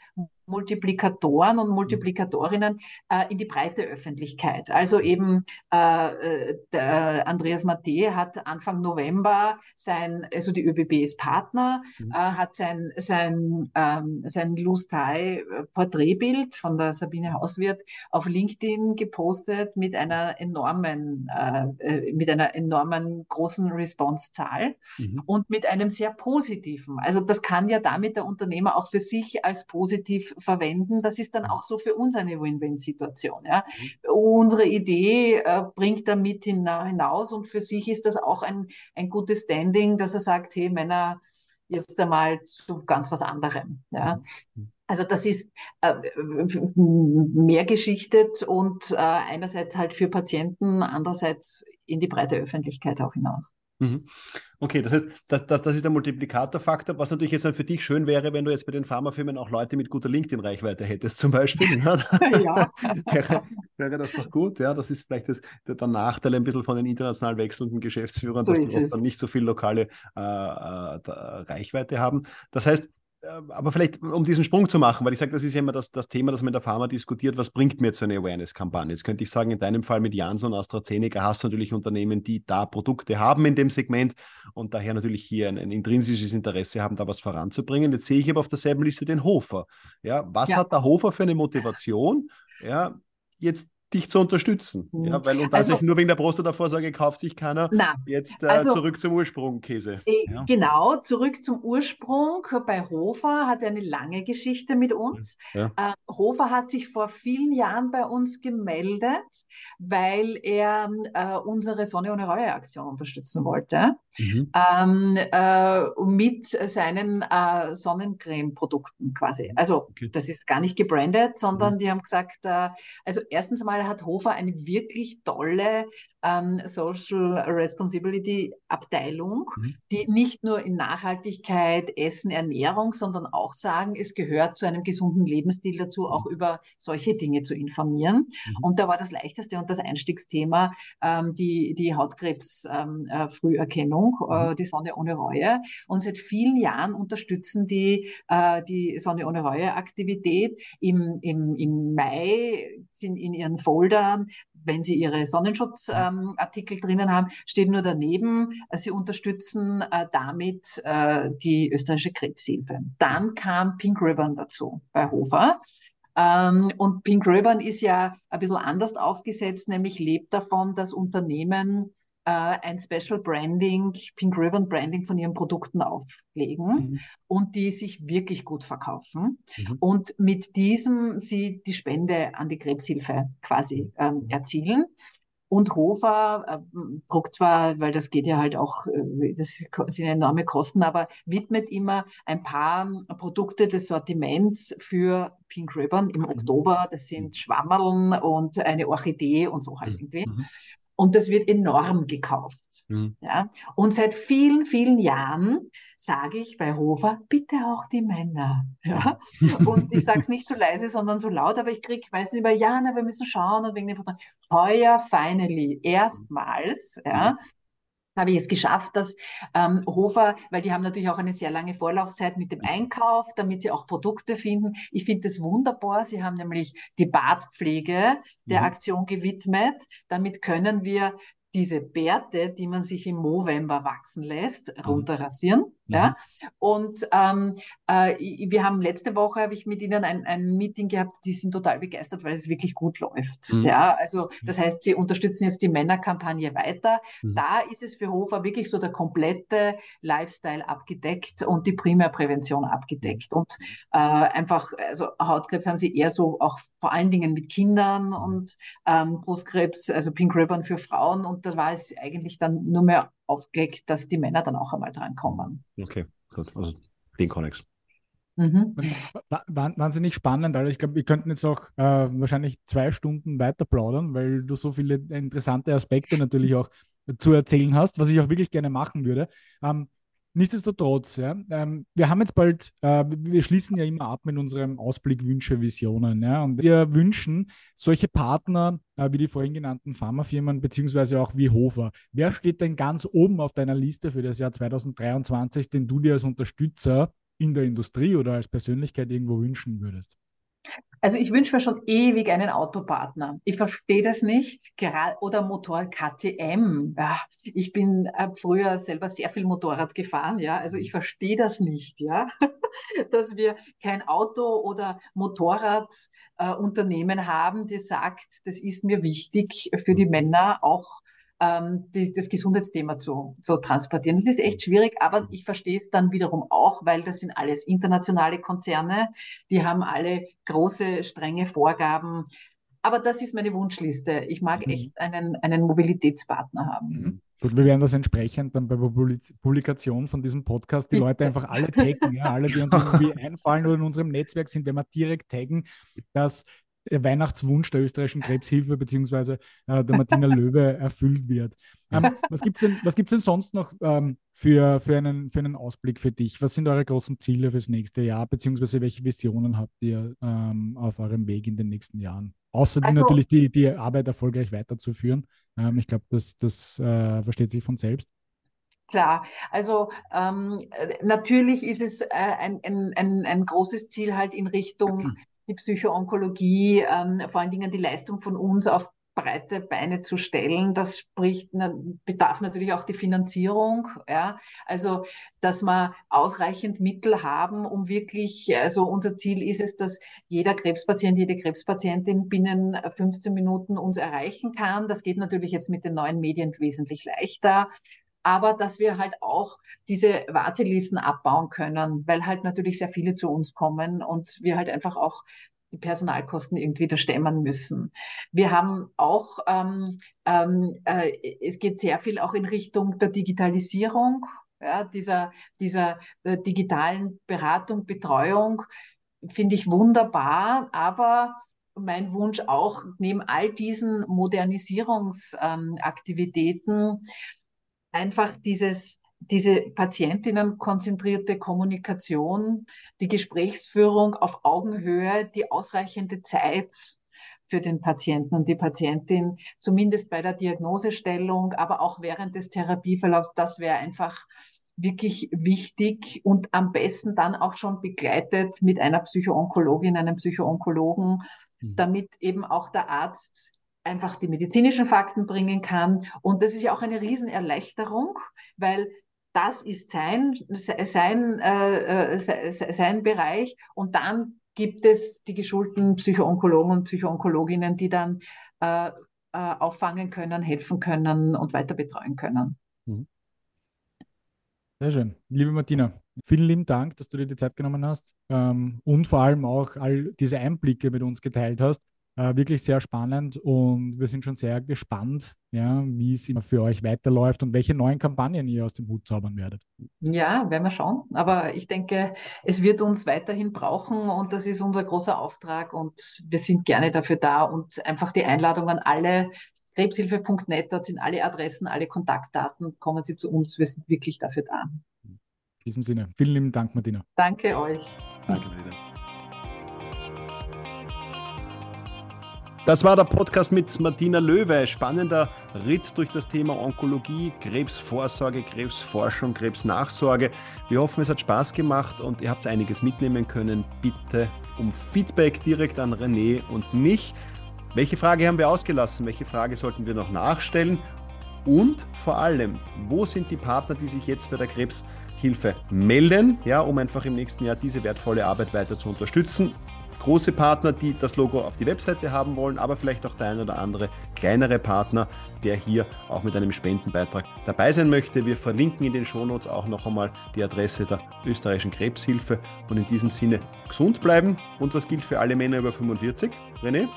B: Multiplikatoren und Multiplikatorinnen äh, in die breite Öffentlichkeit. Also eben äh, der Andreas Matte hat Anfang November sein, also die ÖBB ist Partner, mhm. äh, hat sein, sein, ähm, sein Lustai Porträtbild von der Sabine Hauswirt auf LinkedIn gepostet mit einer enormen, äh, äh mit einer enormen großen Response-Zahl mhm. und mit einem sehr positiven. Also das kann ja damit der Unternehmer auch für sich als positiv verwenden, das ist dann auch so für uns eine Win-Win-Situation. Ja. Mhm. Unsere Idee äh, bringt damit hinaus und für sich ist das auch ein, ein gutes Standing, dass er sagt, hey Männer, jetzt einmal zu ganz was anderem. Ja. Mhm. Also das ist äh, mehr geschichtet und äh, einerseits halt für Patienten, andererseits in die breite Öffentlichkeit auch hinaus.
A: Mhm. Okay, das heißt, das, das, das ist der Multiplikatorfaktor, was natürlich jetzt dann für dich schön wäre, wenn du jetzt bei den Pharmafirmen auch Leute mit guter LinkedIn-Reichweite hättest, zum Beispiel. ja. wäre, wäre, das doch gut, ja. Das ist vielleicht das, der, der, Nachteil ein bisschen von den international wechselnden Geschäftsführern, so dass die dann nicht so viel lokale äh, äh, Reichweite haben. Das heißt, aber vielleicht, um diesen Sprung zu machen, weil ich sage, das ist ja immer das, das Thema, das man in der Pharma diskutiert, was bringt mir zu einer Awareness-Kampagne? Jetzt könnte ich sagen, in deinem Fall mit Janssen und AstraZeneca hast du natürlich Unternehmen, die da Produkte haben in dem Segment und daher natürlich hier ein, ein intrinsisches Interesse haben, da was voranzubringen. Jetzt sehe ich aber auf derselben Liste den Hofer. Ja, was ja. hat der Hofer für eine Motivation? Ja, jetzt dich zu unterstützen. Mhm. Ja, weil und also, nur wegen der Prostata-Vorsorge kauft sich keiner
B: na,
A: jetzt äh, also, zurück zum Ursprung Käse.
B: Äh, ja. Genau, zurück zum Ursprung. Bei Hofer hat er eine lange Geschichte mit uns. Ja. Äh, Hofer hat sich vor vielen Jahren bei uns gemeldet, weil er äh, unsere Sonne ohne Reue Aktion unterstützen wollte. Mhm. Ähm, äh, mit seinen äh, Sonnencreme-Produkten quasi. Also okay. das ist gar nicht gebrandet, sondern mhm. die haben gesagt, also erstens mal mal hat Hofer eine wirklich tolle ähm, Social Responsibility Abteilung, mhm. die nicht nur in Nachhaltigkeit, Essen, Ernährung, sondern auch sagen, es gehört zu einem gesunden Lebensstil dazu, auch mhm. über solche Dinge zu informieren. Mhm. Und da war das leichteste und das Einstiegsthema ähm, die, die Hautkrebs-Früherkennung, ähm, äh, mhm. äh, die Sonne ohne Reue. Und seit vielen Jahren unterstützen die äh, die Sonne ohne Reue Aktivität. Im, im, Im Mai sind in ihren Foldern wenn Sie Ihre Sonnenschutzartikel ähm, drinnen haben, steht nur daneben, äh, Sie unterstützen äh, damit äh, die österreichische Krebshilfe. Dann kam Pink Ribbon dazu bei Hofer. Ähm, und Pink Ribbon ist ja ein bisschen anders aufgesetzt, nämlich lebt davon, dass Unternehmen ein Special Branding, Pink Ribbon Branding von ihren Produkten auflegen mhm. und die sich wirklich gut verkaufen. Mhm. Und mit diesem sie die Spende an die Krebshilfe quasi ähm, erzielen. Und Hofer äh, druckt zwar, weil das geht ja halt auch, äh, das sind enorme Kosten, aber widmet immer ein paar Produkte des Sortiments für Pink Ribbon im mhm. Oktober. Das sind Schwammerln und eine Orchidee und so halt mhm. irgendwie. Mhm. Und das wird enorm gekauft. Mhm. Ja? Und seit vielen, vielen Jahren sage ich bei Hofer, bitte auch die Männer. Ja? Und ich sage es nicht so leise, sondern so laut, aber ich kriege, weiß nicht, über ja, na, wir müssen schauen und wegen dem heuer finally, erstmals, ja, mhm habe ich es geschafft, dass ähm, Hofer, weil die haben natürlich auch eine sehr lange Vorlaufzeit mit dem Einkauf, damit sie auch Produkte finden. Ich finde das wunderbar. Sie haben nämlich die Bartpflege der mhm. Aktion gewidmet. Damit können wir diese Bärte, die man sich im November wachsen lässt, mhm. runterrasieren. Mhm. Ja? Und ähm, äh, wir haben letzte Woche, habe ich mit ihnen ein, ein Meeting gehabt, die sind total begeistert, weil es wirklich gut läuft. Mhm. Ja? Also das heißt, sie unterstützen jetzt die Männerkampagne weiter. Mhm. Da ist es für Hofer wirklich so der komplette Lifestyle abgedeckt und die Primärprävention abgedeckt. Und äh, einfach, also Hautkrebs haben sie eher so auch vor allen Dingen mit Kindern und ähm, Brustkrebs, also Pink Ribbon für Frauen. Und da war es eigentlich dann nur mehr aufgelegt, dass die Männer dann auch einmal drankommen.
A: Okay, gut. Also den Konnex.
C: Mhm. Wahnsinnig spannend, also ich glaube, wir könnten jetzt auch äh, wahrscheinlich zwei Stunden weiter plaudern, weil du so viele interessante Aspekte natürlich auch zu erzählen hast, was ich auch wirklich gerne machen würde. Ähm, Nichtsdestotrotz, ja, ähm, wir haben jetzt bald, äh, wir schließen ja immer ab mit unserem Ausblick Wünsche, Visionen. Ja, und wir wünschen solche Partner äh, wie die vorhin genannten Pharmafirmen, beziehungsweise auch wie Hofer. Wer steht denn ganz oben auf deiner Liste für das Jahr 2023, den du dir als Unterstützer in der Industrie oder als Persönlichkeit irgendwo wünschen würdest?
B: Also ich wünsche mir schon ewig einen Autopartner. Ich verstehe das nicht. Oder Motorrad KTM. Ja, ich bin äh, früher selber sehr viel Motorrad gefahren. Ja, also ich verstehe das nicht. Ja, dass wir kein Auto oder Motorradunternehmen äh, haben, das sagt, das ist mir wichtig für die Männer auch ähm, die, das Gesundheitsthema zu, zu transportieren. Das ist echt schwierig, aber ich verstehe es dann wiederum auch, weil das sind alles internationale Konzerne, die haben alle große, strenge Vorgaben. Aber das ist meine Wunschliste. Ich mag mhm. echt einen, einen Mobilitätspartner haben. Mhm.
C: Gut, wir werden das entsprechend dann bei der Publikation von diesem Podcast die Leute einfach alle taggen, ja, alle, die uns irgendwie einfallen oder in unserem Netzwerk sind, wenn wir direkt taggen, dass Weihnachtswunsch der österreichischen Krebshilfe bzw. Äh, der Martina Löwe erfüllt wird. Ähm, was gibt es denn, denn sonst noch ähm, für, für, einen, für einen Ausblick für dich? Was sind eure großen Ziele fürs nächste Jahr, beziehungsweise welche Visionen habt ihr ähm, auf eurem Weg in den nächsten Jahren? Außer also, natürlich die, die Arbeit erfolgreich weiterzuführen. Ähm, ich glaube, das, das äh, versteht sich von selbst.
B: Klar, also ähm, natürlich ist es äh, ein, ein, ein, ein großes Ziel halt in Richtung die Psychoonkologie, ähm, vor allen Dingen die Leistung von uns auf breite Beine zu stellen. Das spricht, bedarf natürlich auch die Finanzierung. Ja? Also, dass wir ausreichend Mittel haben, um wirklich, also unser Ziel ist es, dass jeder Krebspatient, jede Krebspatientin binnen 15 Minuten uns erreichen kann. Das geht natürlich jetzt mit den neuen Medien wesentlich leichter aber dass wir halt auch diese Wartelisten abbauen können, weil halt natürlich sehr viele zu uns kommen und wir halt einfach auch die Personalkosten irgendwie da stemmen müssen. Wir haben auch, ähm, ähm, äh, es geht sehr viel auch in Richtung der Digitalisierung, ja, dieser, dieser äh, digitalen Beratung, Betreuung, finde ich wunderbar, aber mein Wunsch auch, neben all diesen Modernisierungsaktivitäten einfach dieses diese patientinnenkonzentrierte Kommunikation, die Gesprächsführung auf Augenhöhe, die ausreichende Zeit für den Patienten und die Patientin, zumindest bei der Diagnosestellung, aber auch während des Therapieverlaufs, das wäre einfach wirklich wichtig und am besten dann auch schon begleitet mit einer Psychoonkologin, einem Psychoonkologen, mhm. damit eben auch der Arzt einfach die medizinischen Fakten bringen kann. Und das ist ja auch eine Riesenerleichterung, weil das ist sein, sein, äh, äh sein Bereich. Und dann gibt es die geschulten Psychoonkologen und Psychoonkologinnen, die dann äh, äh, auffangen können, helfen können und weiter betreuen können. Mhm.
C: Sehr schön. Liebe Martina, vielen lieben Dank, dass du dir die Zeit genommen hast ähm, und vor allem auch all diese Einblicke mit uns geteilt hast. Äh, wirklich sehr spannend und wir sind schon sehr gespannt, ja, wie es immer für euch weiterläuft und welche neuen Kampagnen ihr aus dem Hut zaubern werdet.
B: Ja, werden wir schauen. Aber ich denke, es wird uns weiterhin brauchen und das ist unser großer Auftrag und wir sind gerne dafür da und einfach die Einladung an alle. Krebshilfe.net, dort sind alle Adressen, alle Kontaktdaten, kommen Sie zu uns, wir sind wirklich dafür da.
C: In diesem Sinne, vielen lieben Dank, Martina.
B: Danke euch. Danke, Martina.
A: Das war der Podcast mit Martina Löwe. Spannender Ritt durch das Thema Onkologie, Krebsvorsorge, Krebsforschung, Krebsnachsorge. Wir hoffen, es hat Spaß gemacht und ihr habt einiges mitnehmen können. Bitte um Feedback direkt an René und mich. Welche Frage haben wir ausgelassen? Welche Frage sollten wir noch nachstellen? Und vor allem, wo sind die Partner, die sich jetzt bei der Krebshilfe melden, ja, um einfach im nächsten Jahr diese wertvolle Arbeit weiter zu unterstützen? Große Partner, die das Logo auf die Webseite haben wollen, aber vielleicht auch der ein oder andere kleinere Partner, der hier auch mit einem Spendenbeitrag dabei sein möchte. Wir verlinken in den Shownotes auch noch einmal die Adresse der österreichischen Krebshilfe und in diesem Sinne gesund bleiben. Und was gilt für alle Männer über 45? René?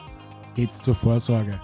C: Geht's zur Vorsorge.